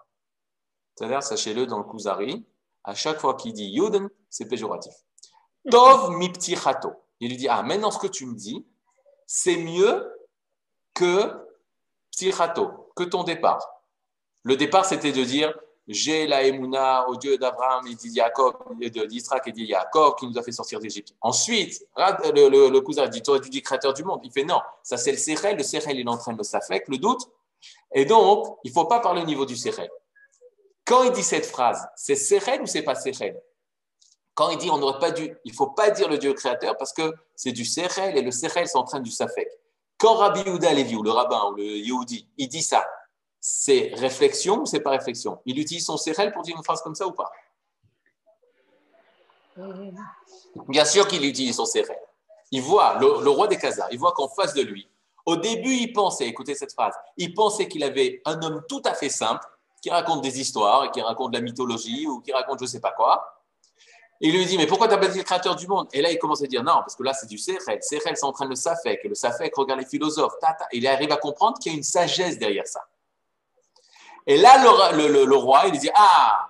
C'est-à-dire, sachez-le dans le Kuzari, à chaque fois qu'il dit Yuden, c'est péjoratif. Tov mi chato. Il lui dit Ah, maintenant ce que tu me dis, c'est mieux que ptichato, que ton départ. Le départ, c'était de dire j'ai la Emouna au Dieu d'Abraham et d'Israël et d'Yaakov qui nous a fait sortir d'Égypte. Ensuite, le, cousin dit, tu aurais dû dire créateur du monde. Il fait non, ça c'est le Sérel. Le Sérel, il entraîne le Safek, le doute. Et donc, il ne faut pas parler au niveau du Sérel. Quand il dit cette phrase, c'est Sérel ou c'est pas Sérel? Quand il dit on n'aurait pas dû, il ne faut pas dire le Dieu créateur parce que c'est du Sérel et le Sérel s'entraîne du Safek. Quand Rabbi Yehuda Levi ou le rabbin ou le Yehudi, il dit ça, c'est réflexion ou c'est pas réflexion? Il utilise son CRL pour dire une phrase comme ça ou pas? Bien sûr qu'il utilise son CRL. Il voit, le, roi des Khazars, il voit qu'en face de lui, au début, il pensait, écoutez cette phrase, il pensait qu'il avait un homme tout à fait simple, qui raconte des histoires, et qui raconte de la mythologie, ou qui raconte je sais pas quoi. Il lui dit, mais pourquoi pas dit le créateur du monde? Et là, il commence à dire, non, parce que là, c'est du CRL. CRL, c'est en train de le Safek. Et le Safek regarde les philosophes. Il arrive à comprendre qu'il y a une sagesse derrière ça. Et là, le, roi, il dit Ah,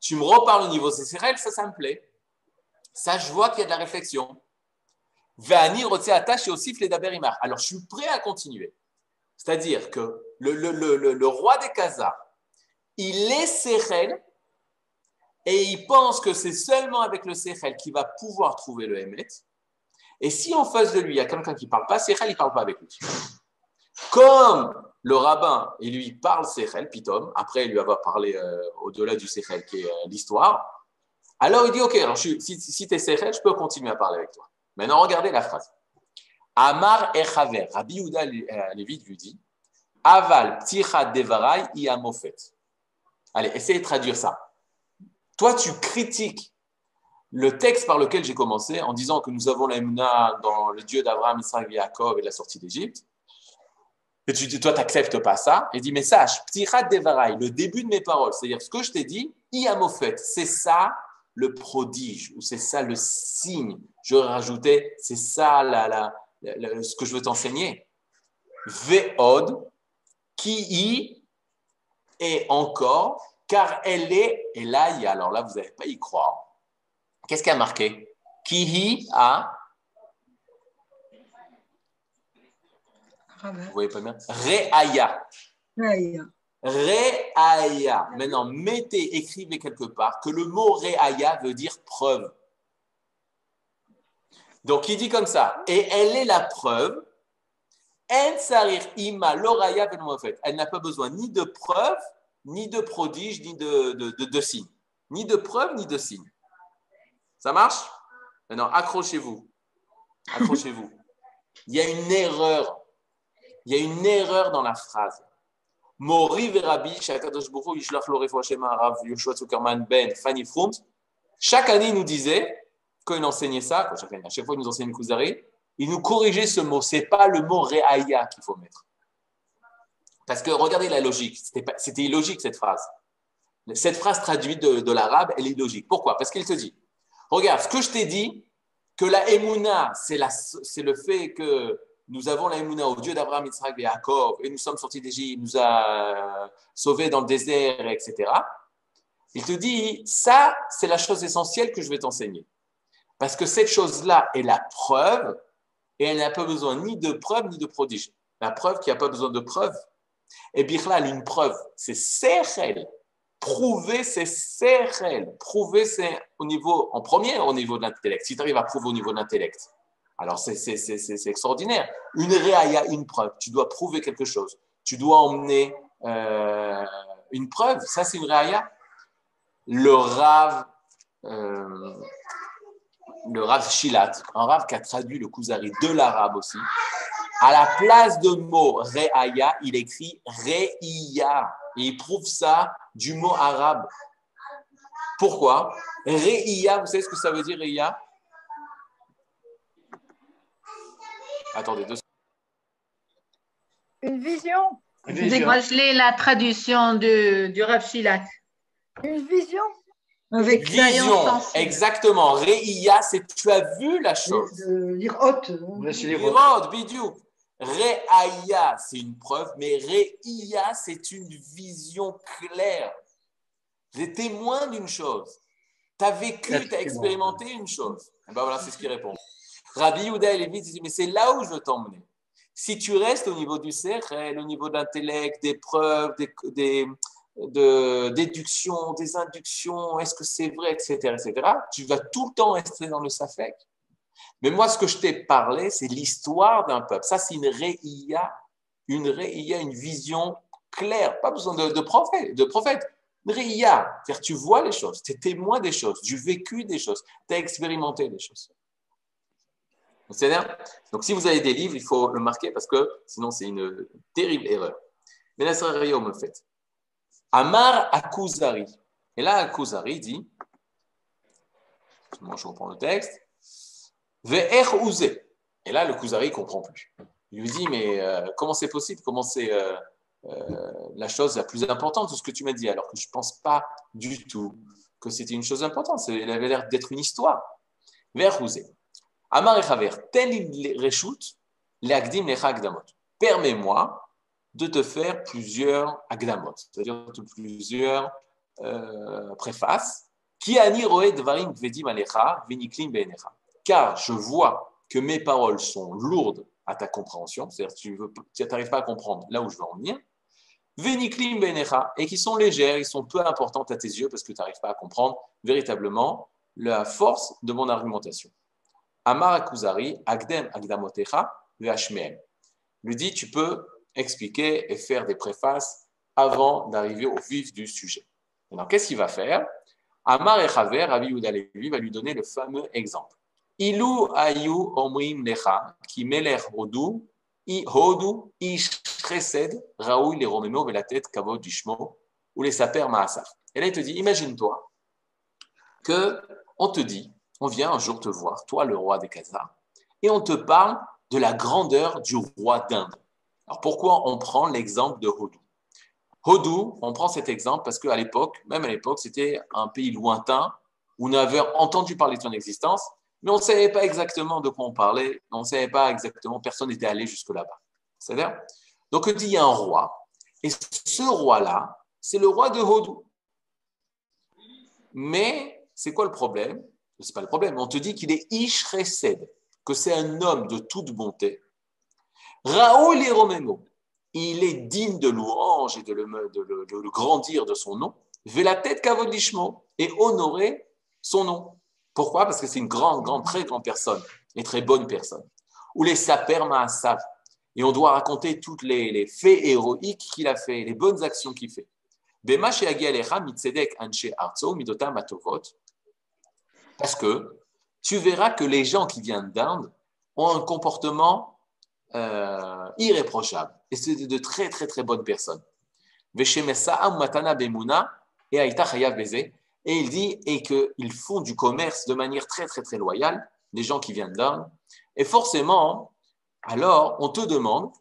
tu me reparles au niveau CCRL, ça, ça me plaît. Ça, je vois qu'il y a de la réflexion. Vani attache et aussi d'Aberimar. Alors, je suis prêt à continuer. C'est-à-dire que le, roi des Khazars, il est Sechel et il pense que c'est seulement avec le Sechel qu'il va pouvoir trouver le Hémet. Et si en face de lui, il y a quelqu'un qui ne parle pas, Sechel, il ne parle pas avec lui. Comme le rabbin, il lui parle Sechel, Pitom, après il lui avoir parlé euh, au-delà du Sechel qui est euh, l'histoire. Alors il dit Ok, alors si, si tu es Sechel, je peux continuer à parler avec toi. Maintenant, regardez la phrase. Amar Echaver, Rabbi Uda euh, Lévit lui dit Aval Pticha Devarai Iamofet. Allez, essayez de traduire ça. Toi, tu critiques le texte par lequel j'ai commencé en disant que nous avons la dans le Dieu d'Abraham, Israël et Jacob et la sortie d'Égypte. Et tu dis, toi, tu n'acceptes pas ça. Et dis, mais sache, Ptirat Devarai, le début de mes paroles, c'est-à-dire ce que je t'ai dit, Iamofet, c'est ça le prodige, ou c'est ça le signe. Je rajoutais, c'est ça la, ce que je veux t'enseigner. Veod, qui y est encore, car elle est, et là, il y a, alors là, vous n'allez pas y croire. Qu'est-ce qui a marqué? Qui y a? Vous voyez pas bien? Réaya. Réaya. Maintenant, mettez, écrivez quelque part que le mot réaya veut dire preuve. Donc, il dit comme ça. Et elle est la preuve. Elle n'a pas besoin ni de preuve, ni de prodige, ni de, de, de, de signe. Ni de preuve, ni de signe. Ça marche? Maintenant, accrochez-vous. Accrochez-vous. Il y a une erreur il y a une erreur dans la phrase. Mori verabi, Ben, Fanny. Chaque année, il nous disait, quand il enseignait ça, chaque année, à chaque fois qu'il nous enseignait le Kuzari, il nous corrigeait ce mot. Ce n'est pas le mot Reaya qu'il faut mettre. Parce que regardez la logique. C'était illogique cette phrase. Cette phrase traduite de, l'arabe, elle est illogique. Pourquoi? Parce qu'il te dit Regarde, ce que je t'ai dit, que la Emouna, c'est le fait que nous avons la Emouna au Dieu d'Abraham, Israël et Jacob, et nous sommes sortis d'Égypte, nous a sauvés dans le désert, etc. Il te dit, ça, c'est la chose essentielle que je vais t'enseigner. Parce que cette chose-là est la preuve, et elle n'a pas besoin ni de preuve ni de prodige. La preuve qui n'a pas besoin de preuve. Et Bichlal, une preuve, c'est Sechel. Prouver, c'est Sechel. Prouver, c'est au niveau, en premier, au niveau de l'intellect. Si tu arrives à prouver au niveau de l'intellect, alors c'est extraordinaire. Une réaya, une preuve. Tu dois prouver quelque chose. tu dois emmener euh, une preuve. Ça, c'est une réaya. Le Rav, euh, le Rav Shilat, un Rav qui a traduit le Kuzari de l'arabe aussi, à la place de mot réaya, il écrit réiya. Et il prouve ça du mot arabe. Pourquoi? Réiya, vous savez ce que ça veut dire Réiya Attendez deux secondes. Une vision. Dévoilez la traduction de, du Rav Shilat. Une vision. Avec vision, exactement. Réia, c'est tu as vu la chose. L'irot. L'irot, bidou. Réaïa, c'est une preuve, mais Réia, c'est une vision claire. Les témoins d'une chose. Tu as vécu, tu as expérimenté une chose. Et ben voilà, c'est ce qu'il répond. Rabbi Yehuda et Lévi disent, mais c'est là où je veux t'emmener. Si tu restes au niveau du cercle, au niveau d'intellect, des preuves, des, de déduction, des inductions, est-ce que c'est vrai, etc., etc., tu vas tout le temps rester dans le safek. Mais moi, ce que je t'ai parlé, c'est l'histoire d'un peuple. Ça, c'est une réia, une réia, une vision claire. Pas besoin de, prophète, de prophète. Une réia, c'est-à-dire tu vois les choses, tu es témoin des choses, du vécu des choses, tu as expérimenté des choses. Donc, si vous avez des livres, il faut le marquer parce que sinon, c'est une terrible erreur. Mais là, c'est me fait. Amar Akuzari. Et là, Akuzari dit, je reprends le texte, Ve'er Et là, le Kuzari ne comprend plus. Il lui dit, mais euh, comment c'est possible? Comment c'est euh, euh, la chose la plus importante de ce que tu m'as dit? Alors que je ne pense pas du tout que c'était une chose importante. Il avait l'air d'être une histoire. Ve'er Amar Echaver, tel le'agdim agdamot. Permets-moi de te faire plusieurs agdamot, c'est-à-dire plusieurs préfaces. Ani roe dvarim vedim alecha viniklim beenecha. Car je vois que mes paroles sont lourdes à ta compréhension, c'est-à-dire tu n'arrives pas à comprendre là où je veux en venir. Veniklim beenecha, et qui sont légères, ils sont peu importantes à tes yeux parce que tu n'arrives pas à comprendre véritablement la force de mon argumentation. Amar Akuzari, Agdem Agdamotecha, VHMM. Lui dit, tu peux expliquer et faire des préfaces avant d'arriver au vif du sujet. Alors, qu'est-ce qu'il va faire? Amar Echaver, Ravi Levi, va lui donner le fameux exemple. Ilu ayu omrim lecha, ki meler hodu, i hodu, ish chesed, les romemo, la tête kavod ou les saper maasar. Et là, il te dit, imagine-toi que on te dit, on vient un jour te voir, toi le roi des Khazars, et on te parle de la grandeur du roi d'Inde. Alors pourquoi on prend l'exemple de Hodou Hodou, on prend cet exemple parce qu'à l'époque, même à l'époque, c'était un pays lointain où on avait entendu parler de son existence, mais on ne savait pas exactement de quoi on parlait, on ne savait pas exactement, personne n'était allé jusque là-bas. C'est-à-dire Donc, il y a un roi, et ce roi-là, c'est le roi de Hodou. Mais c'est quoi le problème? Ce n'est pas le problème. On te dit qu'il est Ish que c'est un homme de toute bonté. Raoul et Romeno, il est digne de louange et de le, grandir de son nom. la tête Kavodishmo et honorer son nom. Pourquoi? Parce que c'est une grande, grande, très grande personne, et très bonne personne. Ou les saper Maasav. Et on doit raconter toutes les, les faits héroïques qu'il a fait, les bonnes actions qu'il fait. Parce que tu verras que les gens qui viennent d'Inde ont un comportement euh, irréprochable. Et c'est de très, très, très bonnes personnes. Et il dit et qu'ils font du commerce de manière très, très, très loyale, les gens qui viennent d'Inde. Et forcément, alors, on te demande,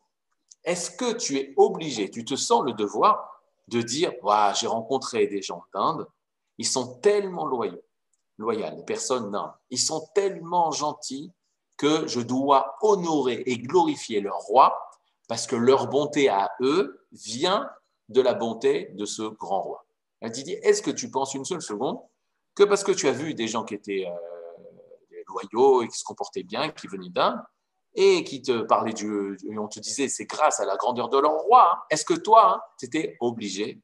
est-ce que tu es obligé, tu te sens le devoir de dire, j'ai rencontré des gens d'Inde, ils sont tellement loyaux loyales, les personnes non. Ils sont tellement gentils que je dois honorer et glorifier leur roi parce que leur bonté à eux vient de la bonté de ce grand roi. Elle dit, est-ce que tu penses une seule seconde que parce que tu as vu des gens qui étaient euh, loyaux et qui se comportaient bien, qui venaient d'Inde, et qui te parlaient du... Et on te disait, c'est grâce à la grandeur de leur roi, hein. est-ce que toi, hein, tu étais obligé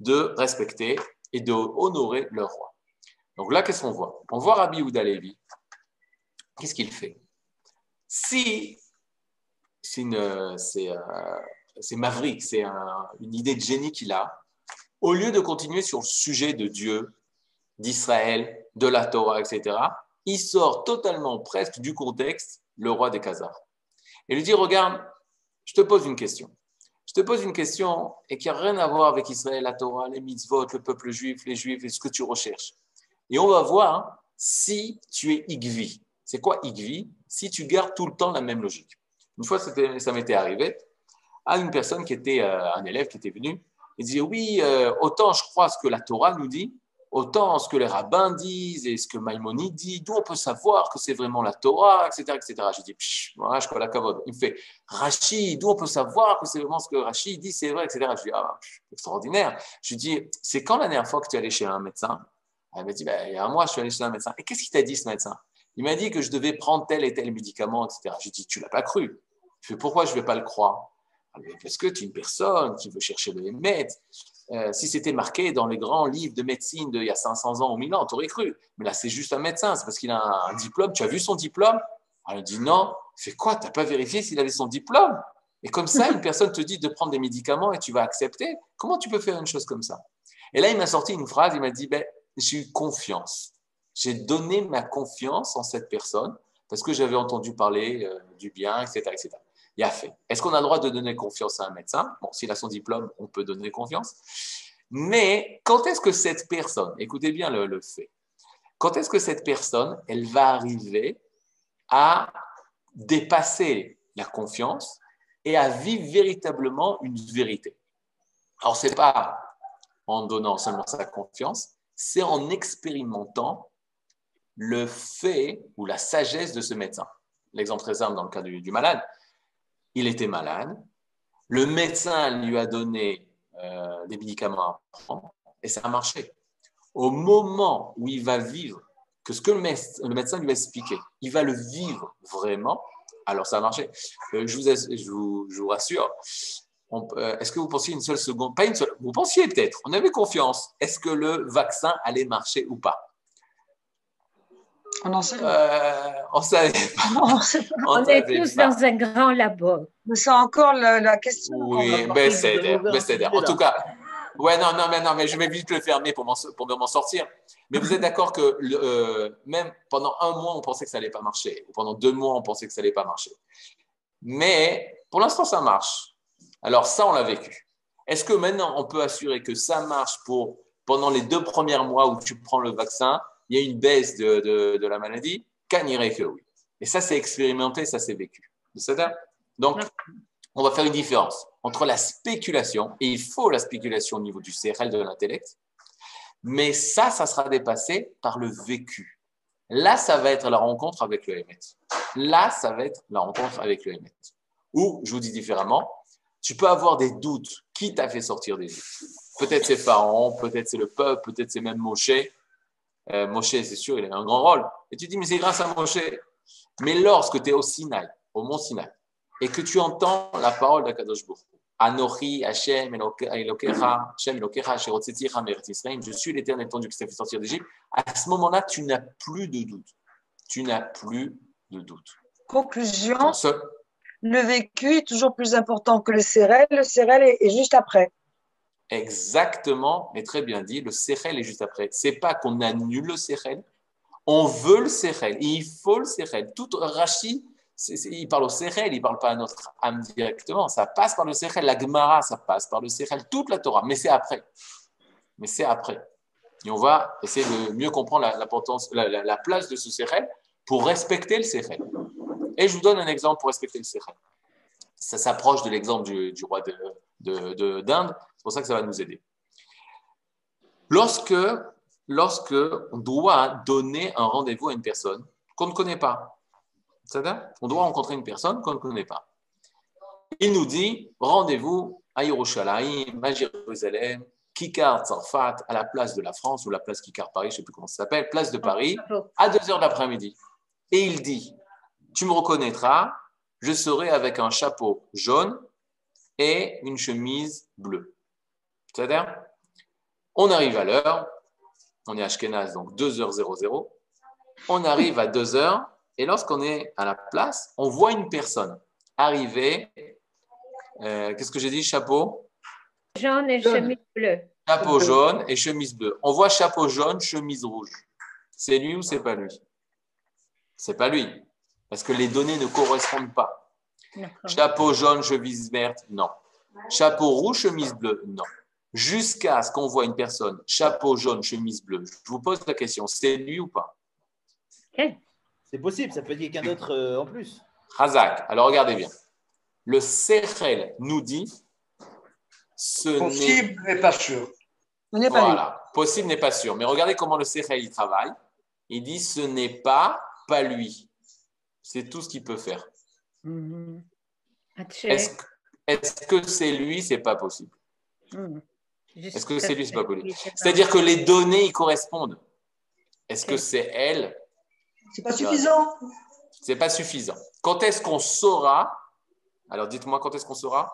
de respecter et de honorer leur roi? Donc là, qu'est-ce qu'on voit? On voit Rabbi Ouda Levi. Qu'est-ce qu'il fait? Si, c'est euh, c'est maverick, c'est une idée de génie qu'il a. Au lieu de continuer sur le sujet de Dieu, d'Israël, de la Torah, etc., il sort totalement presque du contexte le roi des Khazars. Et lui dit, regarde, je te pose une question. Je te pose une question et qui n'a rien à voir avec Israël, la Torah, les mitzvot, le peuple juif, les juifs et ce que tu recherches. Et on va voir si tu es Igvi. C'est quoi Igvi? Si tu gardes tout le temps la même logique. Une fois, ça m'était arrivé à une personne qui était, euh, un élève qui était venu, il disait Oui, euh, autant je crois ce que la Torah nous dit, autant ce que les rabbins disent et ce que Maïmonide dit, d'où on peut savoir que c'est vraiment la Torah, etc. etc. Je dis, voilà, je crois la cavode. Il me fait, Rachid, d'où on peut savoir que c'est vraiment ce que Rachid dit, c'est vrai, etc. Je dis, ah, extraordinaire. Je lui dis, c'est quand la dernière fois que tu es allé chez un médecin? Elle m'a dit, ben, il y a un mois, je suis allé chez un médecin. Et qu'est-ce qu'il t'a dit, ce médecin? Il m'a dit que je devais prendre tel et tel médicament, etc. Je lui dis, tu l'as pas cru. Je fais, pourquoi je ne vais pas le croire? Parce que tu es une personne qui veut chercher le maître. Euh, si c'était marqué dans les grands livres de médecine d'il y a 500 ans ou 1000 ans, tu aurais cru. Mais là, c'est juste un médecin, c'est parce qu'il a un, diplôme. Tu as vu son diplôme? Elle dit non. C'est quoi? Tu n'as pas vérifié s'il avait son diplôme? Et comme ça, une personne te dit de prendre des médicaments et tu vas accepter. Comment tu peux faire une chose comme ça? Et là, il m'a sorti une phrase, il m'a dit, ben, j'ai eu confiance. J'ai donné ma confiance en cette personne parce que j'avais entendu parler euh, du bien, etc., etc il a fait. Est-ce qu'on a le droit de donner confiance à un médecin? Bon, s'il a son diplôme, on peut donner confiance. Mais quand est-ce que cette personne, écoutez bien le, fait, quand est-ce que cette personne, elle va arriver à dépasser la confiance et à vivre véritablement une vérité? Alors, ce n'est pas en donnant seulement sa confiance, c'est en expérimentant le fait ou la sagesse de ce médecin. L'exemple très simple dans le cas du malade, il était malade. Le médecin lui a donné euh, des médicaments à prendre et ça a marché. Au moment où il va vivre, que ce que le, médecin lui a expliqué, il va le vivre vraiment, alors ça a marché. Euh, je, vous, je, vous, rassure. Euh, est-ce que vous pensiez une seule seconde Pas une seule. Vous pensiez peut-être. On avait confiance. Est-ce que le vaccin allait marcher ou pas? On en sait euh, On savait pas. On, est tous dans un grand labo. Mais c'est encore la, question. Oui, mais c'est En tout cas, ouais, non, non, mais non, mais je vais vite le fermer pour m'en sortir. Mais vous êtes d'accord que euh, même pendant un mois, on pensait que ça allait pas marcher, ou pendant deux mois, on pensait que ça allait pas marcher. Mais pour l'instant, ça marche. Alors ça, on l'a vécu. Est-ce que maintenant, on peut assurer que ça marche pour pendant les deux premiers mois où tu prends le vaccin il y a une baisse de, de, la maladie, que oui. Et ça, c'est expérimenté, ça, c'est vécu. Donc, on va faire une différence entre la spéculation, et il faut la spéculation au niveau du CRL de l'intellect, mais ça, ça sera dépassé par le vécu. Là, ça va être la rencontre avec le Hémet. Là, ça va être la rencontre avec le Hémet. Ou, je vous dis différemment, tu peux avoir des doutes. Qui t'a fait sortir des doutes? Peut-être c'est Pharaon, peut-être c'est le peuple, peut-être c'est même Moshe, euh, Moshe, c'est sûr, il a un grand rôle. Et tu dis, mais c'est grâce à Moshe. Mais lorsque tu es au Sinaï, au mont Sinaï, et que tu entends la parole d'Akadosh Baruch Anochi, Hashem, Elokecha, Hashem, Elokecha, je suis l'éternel ton Dieu qui t'a fait sortir d'Égypte. À ce moment-là, tu n'as plus de doute. Tu n'as plus de doute. Conclusion. Le vécu est toujours plus important que le CRL. Le CRL est juste après. Exactement, mais très bien dit, le Sechel est juste après. C'est pas qu'on annule le Sechel, on veut le Sechel, il faut le Sechel. Tout Rashi, il parle au Sechel, il parle pas à notre âme directement. Ça passe par le Sechel, la Gemara, ça passe par le Sechel, toute la Torah, mais c'est après. Mais c'est après. Et on va essayer de mieux comprendre la, la, place de ce Sechel pour respecter le Sechel. Et je vous donne un exemple pour respecter le Sechel. Ça s'approche de l'exemple du, du, roi d'Inde. De, de, c'est pour ça que ça va nous aider. Lorsque, lorsque on doit donner un rendez-vous à une personne qu'on ne connaît pas, on doit rencontrer une personne qu'on ne connaît pas. Il nous dit rendez-vous à Yerushalayim, à Jérusalem, Kikar Tzarfat, à la place de la France ou la place Kikar Paris, je ne sais plus comment ça s'appelle, place de Paris, à 2 heures de l'après-midi. Et il dit Tu me reconnaîtras, je serai avec un chapeau jaune et une chemise bleue. C'est-à-dire, on arrive à l'heure, on est à Ashkenaz, donc 2h00, on arrive à 2h, et lorsqu'on est à la place, on voit une personne arriver Euh, qu'est-ce que j'ai dit Chapeau? Jaune et chemise bleue. Chapeau jaune et chemise bleue. On voit chapeau jaune, chemise rouge. C'est lui ou c'est pas lui? C'est pas lui. Parce que les données ne correspondent pas. Chapeau jaune, chemise verte, non. Chapeau rouge, chemise bleue, non. Jusqu'à ce qu'on voit une personne, chapeau jaune, chemise bleue. Je vous pose la question, c'est lui ou pas? C'est possible, ça peut être quelqu'un d'autre euh, en plus. Razak, alors regardez bien. Le Sechel nous dit ce Possible n'est pas sûr. Voilà, possible n'est pas sûr. Mais regardez comment le Sechel il travaille. Il dit ce n'est pas, pas lui. C'est tout ce qu'il peut faire. Mm-hmm. Est-ce que c'est lui? C'est pas possible. Mm. Est-ce que c'est lui C'est pas possible. C'est-à-dire que les données y correspondent. Est-ce que c'est elle C'est pas suffisant. C'est pas suffisant. Quand est-ce qu'on saura Alors dites-moi quand est-ce qu'on saura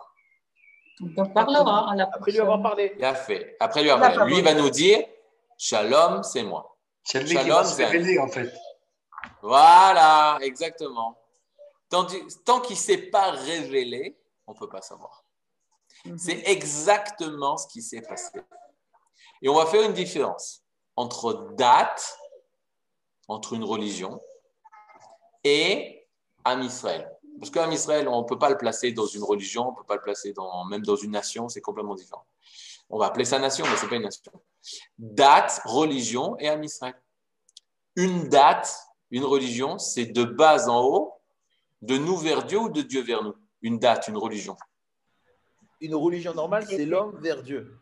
On parlera. Après lui avoir parlé. Il a fait. Après lui avoir parlé. Lui va nous dire Shalom, c'est moi. C'est lui qui va se révéler en fait. Voilà, exactement. Tant, tant qu'il ne s'est pas révélé, on ne peut pas savoir. Mhm. C'est exactement ce qui s'est passé. Et on va faire une différence entre date, entre une religion, et Am Israël. Parce qu'Am Israël, on ne peut pas le placer dans une religion, on ne peut pas le placer dans, même dans une nation, c'est complètement différent. On va appeler ça nation, mais ce n'est pas une nation. Date, religion et Am Israël. Une date, une religion, c'est de bas en haut, de nous vers Dieu ou de Dieu vers nous Une date, une religion. Une religion normale, c'est l'homme vers Dieu.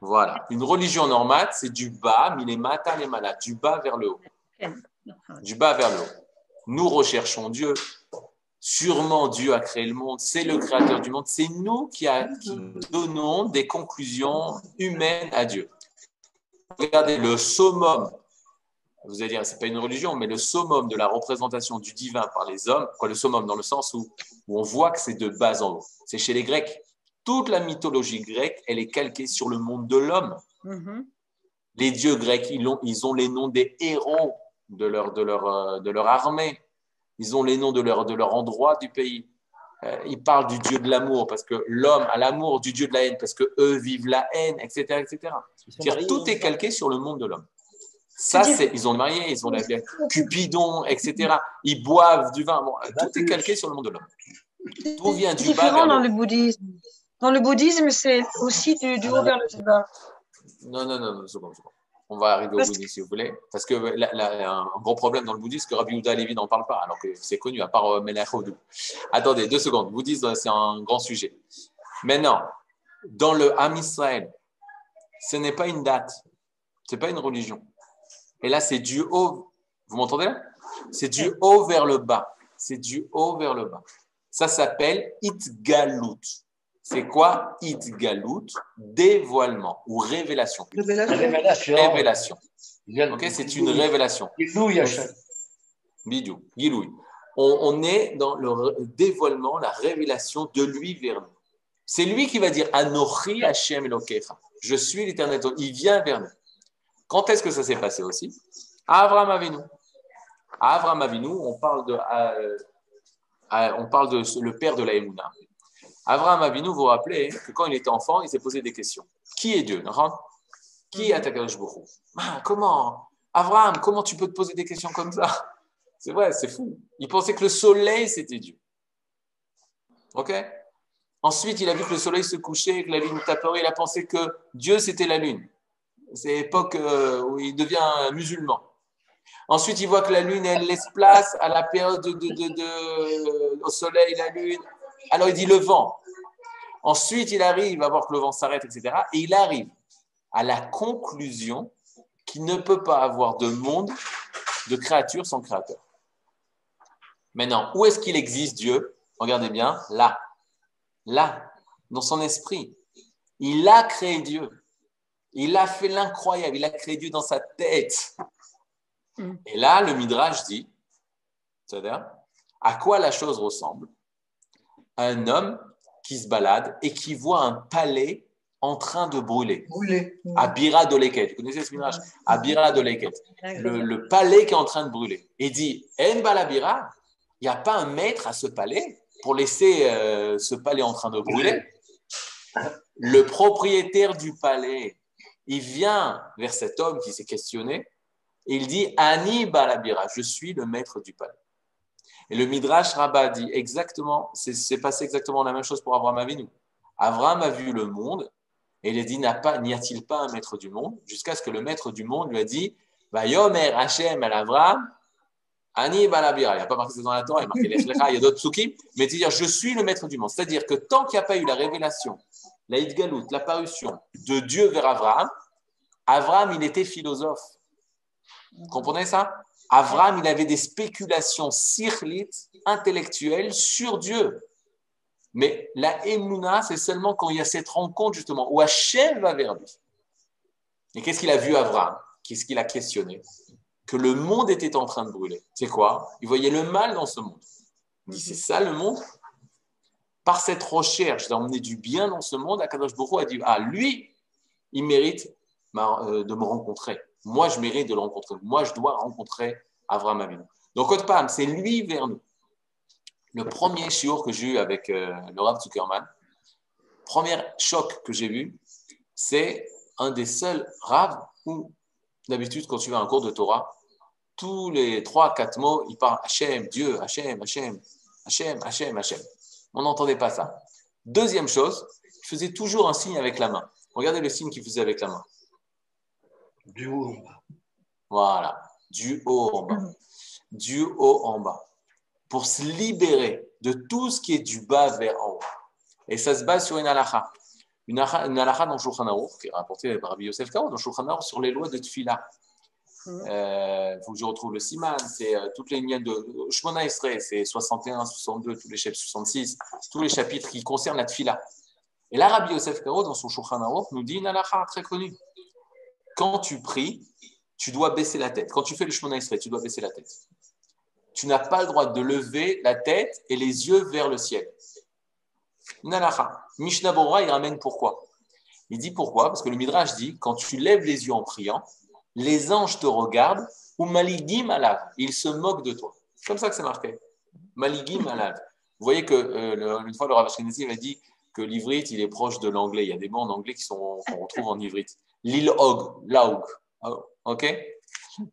Voilà. Une religion normale, c'est du bas, les mata, les malades, du bas vers le haut. Du bas vers le haut. Nous recherchons Dieu. Sûrement, Dieu a créé le monde. C'est le créateur du monde. C'est nous qui, qui donnons des conclusions humaines à Dieu. Regardez le summum vous allez dire, c'est pas une religion, mais le summum de la représentation du divin par les hommes, quoi, le summum dans le sens où, on voit que c'est de bas en haut. C'est chez les Grecs. Toute la mythologie grecque, elle est calquée sur le monde de l'homme. Mm-hmm. Les dieux grecs, ils ont, ils ont les noms des héros de leur, de, leur, euh, de leur armée. Ils ont les noms de leur, de leur endroit du pays. Euh, ils parlent du dieu de l'amour parce que l'homme a l'amour, du dieu de la haine parce que eux vivent la haine, etc. etc. Tout est calqué sur le monde de l'homme. Ça, c'est, ils ont marié, ils ont la Cupidon, etc. Ils boivent du vin. tout est calqué sur le monde de l'homme. Tout vient du bas. différent dans le bouddhisme. Dans le bouddhisme, c'est aussi du, haut vers le bas. Non, non, non, non, seconde, seconde. On va arriver au bouddhisme si vous voulez. Parce que un gros problème dans le bouddhisme, que Rabbi Uda Levi n'en parle pas, alors que c'est connu, à part euh, Attendez, deux secondes. Bouddhisme, c'est un grand sujet. Maintenant, dans le Ham Israël, ce n'est pas une date, ce n'est pas une religion. Et là, c'est du haut. Vous m'entendez C'est du haut vers le bas. C'est du haut vers le bas. Ça s'appelle Itgalut. C'est quoi Itgalut Dévoilement ou révélation? Révélation. Révélation. Ok, c'est une révélation. Bidou, Giloui. On, on est dans le dévoilement, la révélation de lui vers nous. C'est lui qui va dire Anochi Hashem Elokecha. Je suis l'éternel. Il vient vers nous. Quand est-ce que ça s'est passé aussi? À Avram Avinu. À Avram Avinu, on parle de, euh, euh, on parle de le père de la Emouna. Avram Avinu, vous vous rappelez que quand il était enfant, il s'est posé des questions. Qui est Dieu Qui est Atakadosh ah, Comment? Avram, comment tu peux te poser des questions comme ça? C'est vrai, c'est fou. Il pensait que le soleil, c'était Dieu. OK? Ensuite, il a vu que le soleil se couchait, que la lune tapait. Il a pensé que Dieu, c'était la lune. C'est l'époque euh, où il devient musulman. Ensuite, il voit que la lune, elle laisse place à la période de, au soleil, la lune. Alors, il dit le vent. Ensuite, il arrive à voir que le vent s'arrête, etc. Et il arrive à la conclusion qu'il ne peut pas avoir de monde, de créature sans créateur. Maintenant, où est-ce qu'il existe Dieu? Regardez bien, là. Là, dans son esprit. Il a créé Dieu. Il a fait l'incroyable, il a créé Dieu dans sa tête. Mm. Et là, le Midrash dit, c'est-à-dire, à quoi la chose ressemble? Un homme qui se balade et qui voit un palais en train de brûler. Brûler. À Bira Doleket. Vous connaissez ce Midrash À Bira Doleket. Le, le, palais qui est en train de brûler. Et dit, En Balabira, il n'y a pas un maître à ce palais pour laisser euh, ce palais en train de brûler? Le propriétaire du palais, il vient vers cet homme qui s'est questionné et il dit Ani Balabira, je suis le maître du palais. Et le Midrash Rabbah dit exactement, c'est passé exactement la même chose pour Abraham Avinu. Abraham a vu le monde et il a dit N'y a-t-il pas un maître du monde? Jusqu'à ce que le maître du monde lui a dit Yomer Hashem al Abraham, Ani Balabira. Il n'y a pas marqué ça dans la Torah, il a marqué il y a d'autres psukim, mais dire je suis le maître du monde. C'est-à-dire que tant qu'il n'y a pas eu la révélation, la Galout, l'apparition de Dieu vers Abraham, Abraham, il était philosophe. Vous comprenez ça? Abraham, il avait des spéculations sirlites, intellectuelles sur Dieu. Mais la Emouna, c'est seulement quand il y a cette rencontre, justement, où Hachem va vers lui. Et qu'est-ce qu'il a vu, Abraham Qu'est-ce qu'il a questionné? Que le monde était en train de brûler. C'est quoi? Il voyait le mal dans ce monde. Il dit, c'est ça le monde? Par cette recherche d'emmener du bien dans ce monde, Akadosh Baruch a dit, ah, lui, il mérite euh, de me rencontrer. Moi, je mérite de le rencontrer. Moi, je dois rencontrer Avraham Avinu. Donc, Otpam, c'est lui vers nous. Le premier shiur que j'ai eu avec euh, le Rav Zuckerman, premier choc que j'ai vu, c'est un des seuls Rav où, d'habitude, quand tu vas à un cours de Torah, tous les trois, quatre mots, il parle Hachem, Dieu, Hachem, Hachem, Hachem, Hachem, Hachem. On n'entendait pas ça. Deuxième chose, il faisait toujours un signe avec la main. Regardez le signe qu'il faisait avec la main. Du haut en bas. Voilà, du haut en bas. Du haut en bas. Pour se libérer de tout ce qui est du bas vers en haut. Et ça se base sur une halakha. Une halakha dans Shulchan Aruch, qui est rapportée par Rabbi Yosef Karo, dans Shulchan Aruch, sur les lois de Tfila. Il mm. euh, faut que je retrouve le Siman, c'est euh, toutes les lignes de Shmona Esrei, c'est 61, 62, tous les chapitres 66, tous les chapitres qui concernent la Tfila. Et là, Rabbi Yosef Karo, dans son Shulchan Aruch, nous dit une halakha très connue quand tu pries, tu dois baisser la tête. Quand tu fais le Shemona Israël, tu dois baisser la tête. Tu n'as pas le droit de lever la tête et les yeux vers le ciel. Nalacha. Mishnah Bora, il ramène pourquoi? Il dit pourquoi? Parce que le Midrash dit quand tu lèves les yeux en priant, les anges te regardent ou maligim alav. Ils se moquent de toi. C'est comme ça que c'est marqué. Maligim alav. Vous voyez que euh, une fois le Rav Ashkenazi avait dit que l'ivrite, il est proche de l'anglais. Il y a des mots en anglais qu'on retrouve en ivrite. L'île Og, Laug. Ah, ok?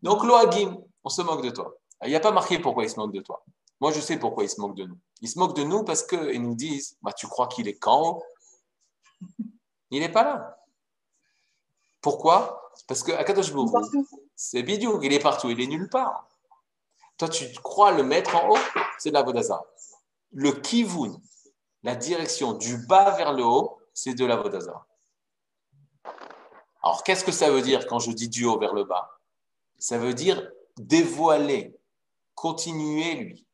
Donc, Loagim, on se moque de toi. Il n'y a pas marqué pourquoi il se moque de toi. Moi, je sais pourquoi il se moque de nous. Il se moque de nous parce qu'ils nous disent bah, Tu crois qu'il est quand Il n'est pas là. Pourquoi? Parce que Akadosh c'est bidou, il est partout, il est nulle part. Toi, tu crois le mettre en haut, c'est de la Vodazara. Le kivun, la direction du bas vers le haut, c'est de la Vodazara. Alors, qu'est-ce que ça veut dire quand je dis du haut vers le bas? Ça veut dire dévoiler, continuer lui,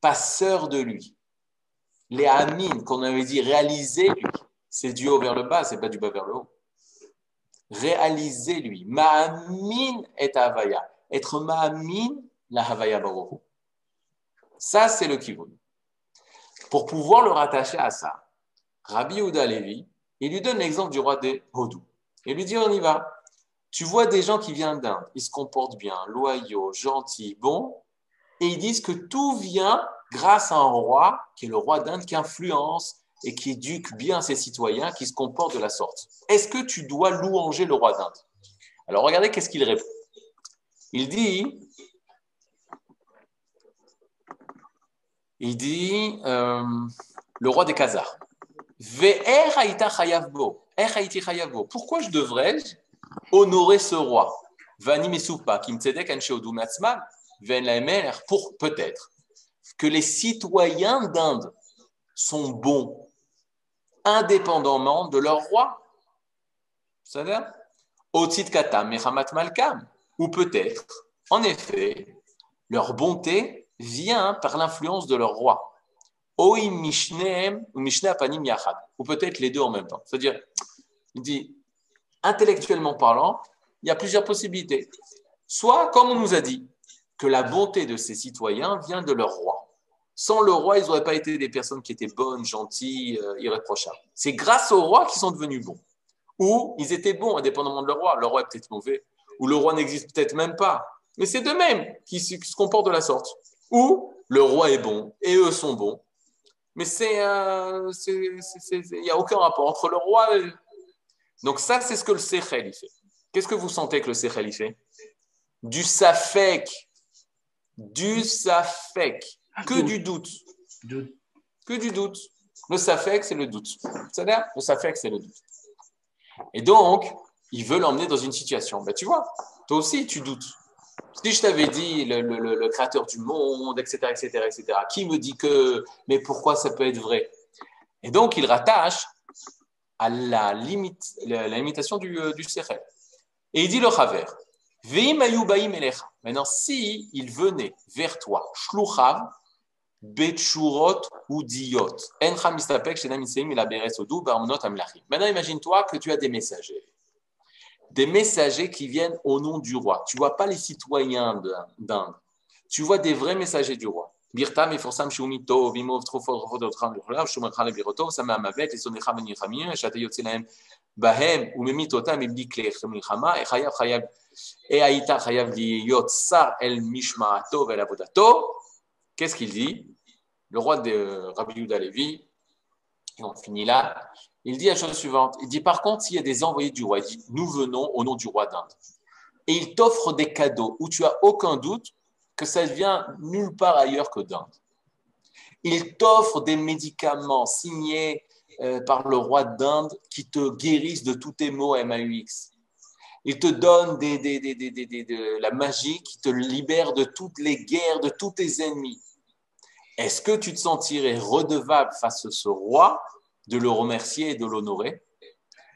passeur de lui. Les amines qu'on avait dit réaliser lui, c'est du haut vers le bas, c'est pas du bas vers le haut. Réaliser lui. Ma'amin est Havaya. Être ma'amin, la Havaya Baruch. Ça, c'est le kivun. Pour pouvoir le rattacher à ça, Rabbi Ouda Levi, il lui donne l'exemple du roi des Hodou. Il lui dit, on y va. Tu vois des gens qui viennent d'Inde, ils se comportent bien, loyaux, gentils, bons, et ils disent que tout vient grâce à un roi, qui est le roi d'Inde, qui influence et qui éduque bien ses citoyens, qui se comportent de la sorte. Est-ce que tu dois louanger le roi d'Inde? Alors regardez qu'est-ce qu'il répond. Il dit, il dit, euh, le roi des Khazars. Pourquoi je devrais honorer ce roi? Pour peut-être que les citoyens d'Inde sont bons indépendamment de leur roi. C'est-à-dire ou peut-être, en effet, leur bonté vient par l'influence de leur roi. Ou peut-être les deux en même temps. C'est-à-dire, il dit, intellectuellement parlant, il y a plusieurs possibilités. Soit, comme on nous a dit, que la bonté de ces citoyens vient de leur roi. Sans le roi, ils n'auraient pas été des personnes qui étaient bonnes, gentilles, euh, irréprochables. C'est grâce au roi qu'ils sont devenus bons. Ou ils étaient bons, indépendamment de leur roi. Le roi est peut-être mauvais, ou le roi n'existe peut-être même pas. Mais c'est d'eux-mêmes qui se comportent de la sorte. Ou le roi est bon et eux sont bons, Mais c'est, il n'y a aucun rapport entre le roi et... Donc ça, c'est ce que le Sechel fait. Qu'est-ce que vous sentez que le Sechel fait? Du safek. Du safek. Que du doute. Que du doute. Le safek, c'est le doute. C'est-à-dire, le safek, c'est le doute. Et donc, il veut l'emmener dans une situation. Ben, tu vois, toi aussi, tu doutes. Si je t'avais dit le, créateur du monde, etc., etc., etc., qui me dit que, mais pourquoi ça peut être vrai? Et donc, il rattache à la, limite, la, limitation du, euh, du Et il dit le Chaver, Maintenant, si il venait vers toi, shluchav, betshurot ou diot, Maintenant, imagine-toi que tu as des messagers des messagers qui viennent au nom du roi. Tu vois pas les citoyens d'Inde. Tu vois des vrais messagers du roi. Chayav, et Chayav, El. Qu'est-ce qu'il dit? Le roi de Rabbi Yuda Levi, on finit là, il dit la chose suivante. Il dit par contre, s'il y a des envoyés du roi, il dit nous venons au nom du roi d'Inde. Et il t'offre des cadeaux où tu as aucun doute que ça vient nulle part ailleurs que d'Inde. Il t'offre des médicaments signés euh, par le roi d'Inde qui te guérissent de tous tes maux MAUX. Il te donne des, de la magie qui te libère de toutes les guerres, de tous tes ennemis. Est-ce que tu te sentirais redevable face à ce roi de le remercier et de l'honorer?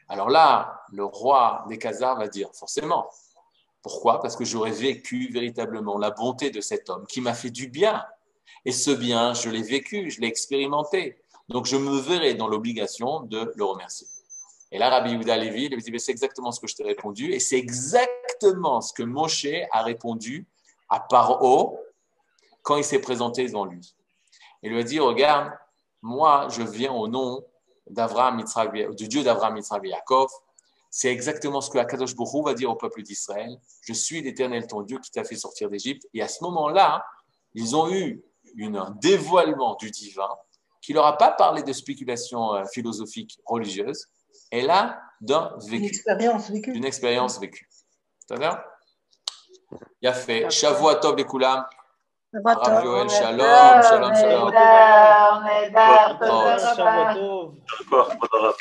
Alors là, le roi des Khazars va dire forcément. Pourquoi? Parce que j'aurais vécu véritablement la bonté de cet homme qui m'a fait du bien. Et ce bien, je l'ai vécu, je l'ai expérimenté. Donc je me verrai dans l'obligation de le remercier. Et là, Rabbi Yehuda Levi, il dit, c'est exactement ce que je t'ai répondu. Et c'est exactement ce que Moshe a répondu à Paro quand il s'est présenté devant lui. Il lui a dit, regarde, moi, je viens au nom d'Avraham, du Dieu d'Avraham, Yitzhak et Yaakov, c'est exactement ce que Akadosh Baruch va dire au peuple d'Israël. Je suis l'Éternel, ton Dieu, qui t'a fait sortir d'Égypte. Et à ce moment-là, ils ont eu un dévoilement du divin qui leur a pas parlé de spéculation euh, philosophique religieuse, et là, d'un vécu. Une expérience vécue. Une expérience vécue. C'est-à-dire Il a fait Tov les Koulam. הרב יואל, שלום, שלום, שלום. נהדר, נהדר, תודה רבה.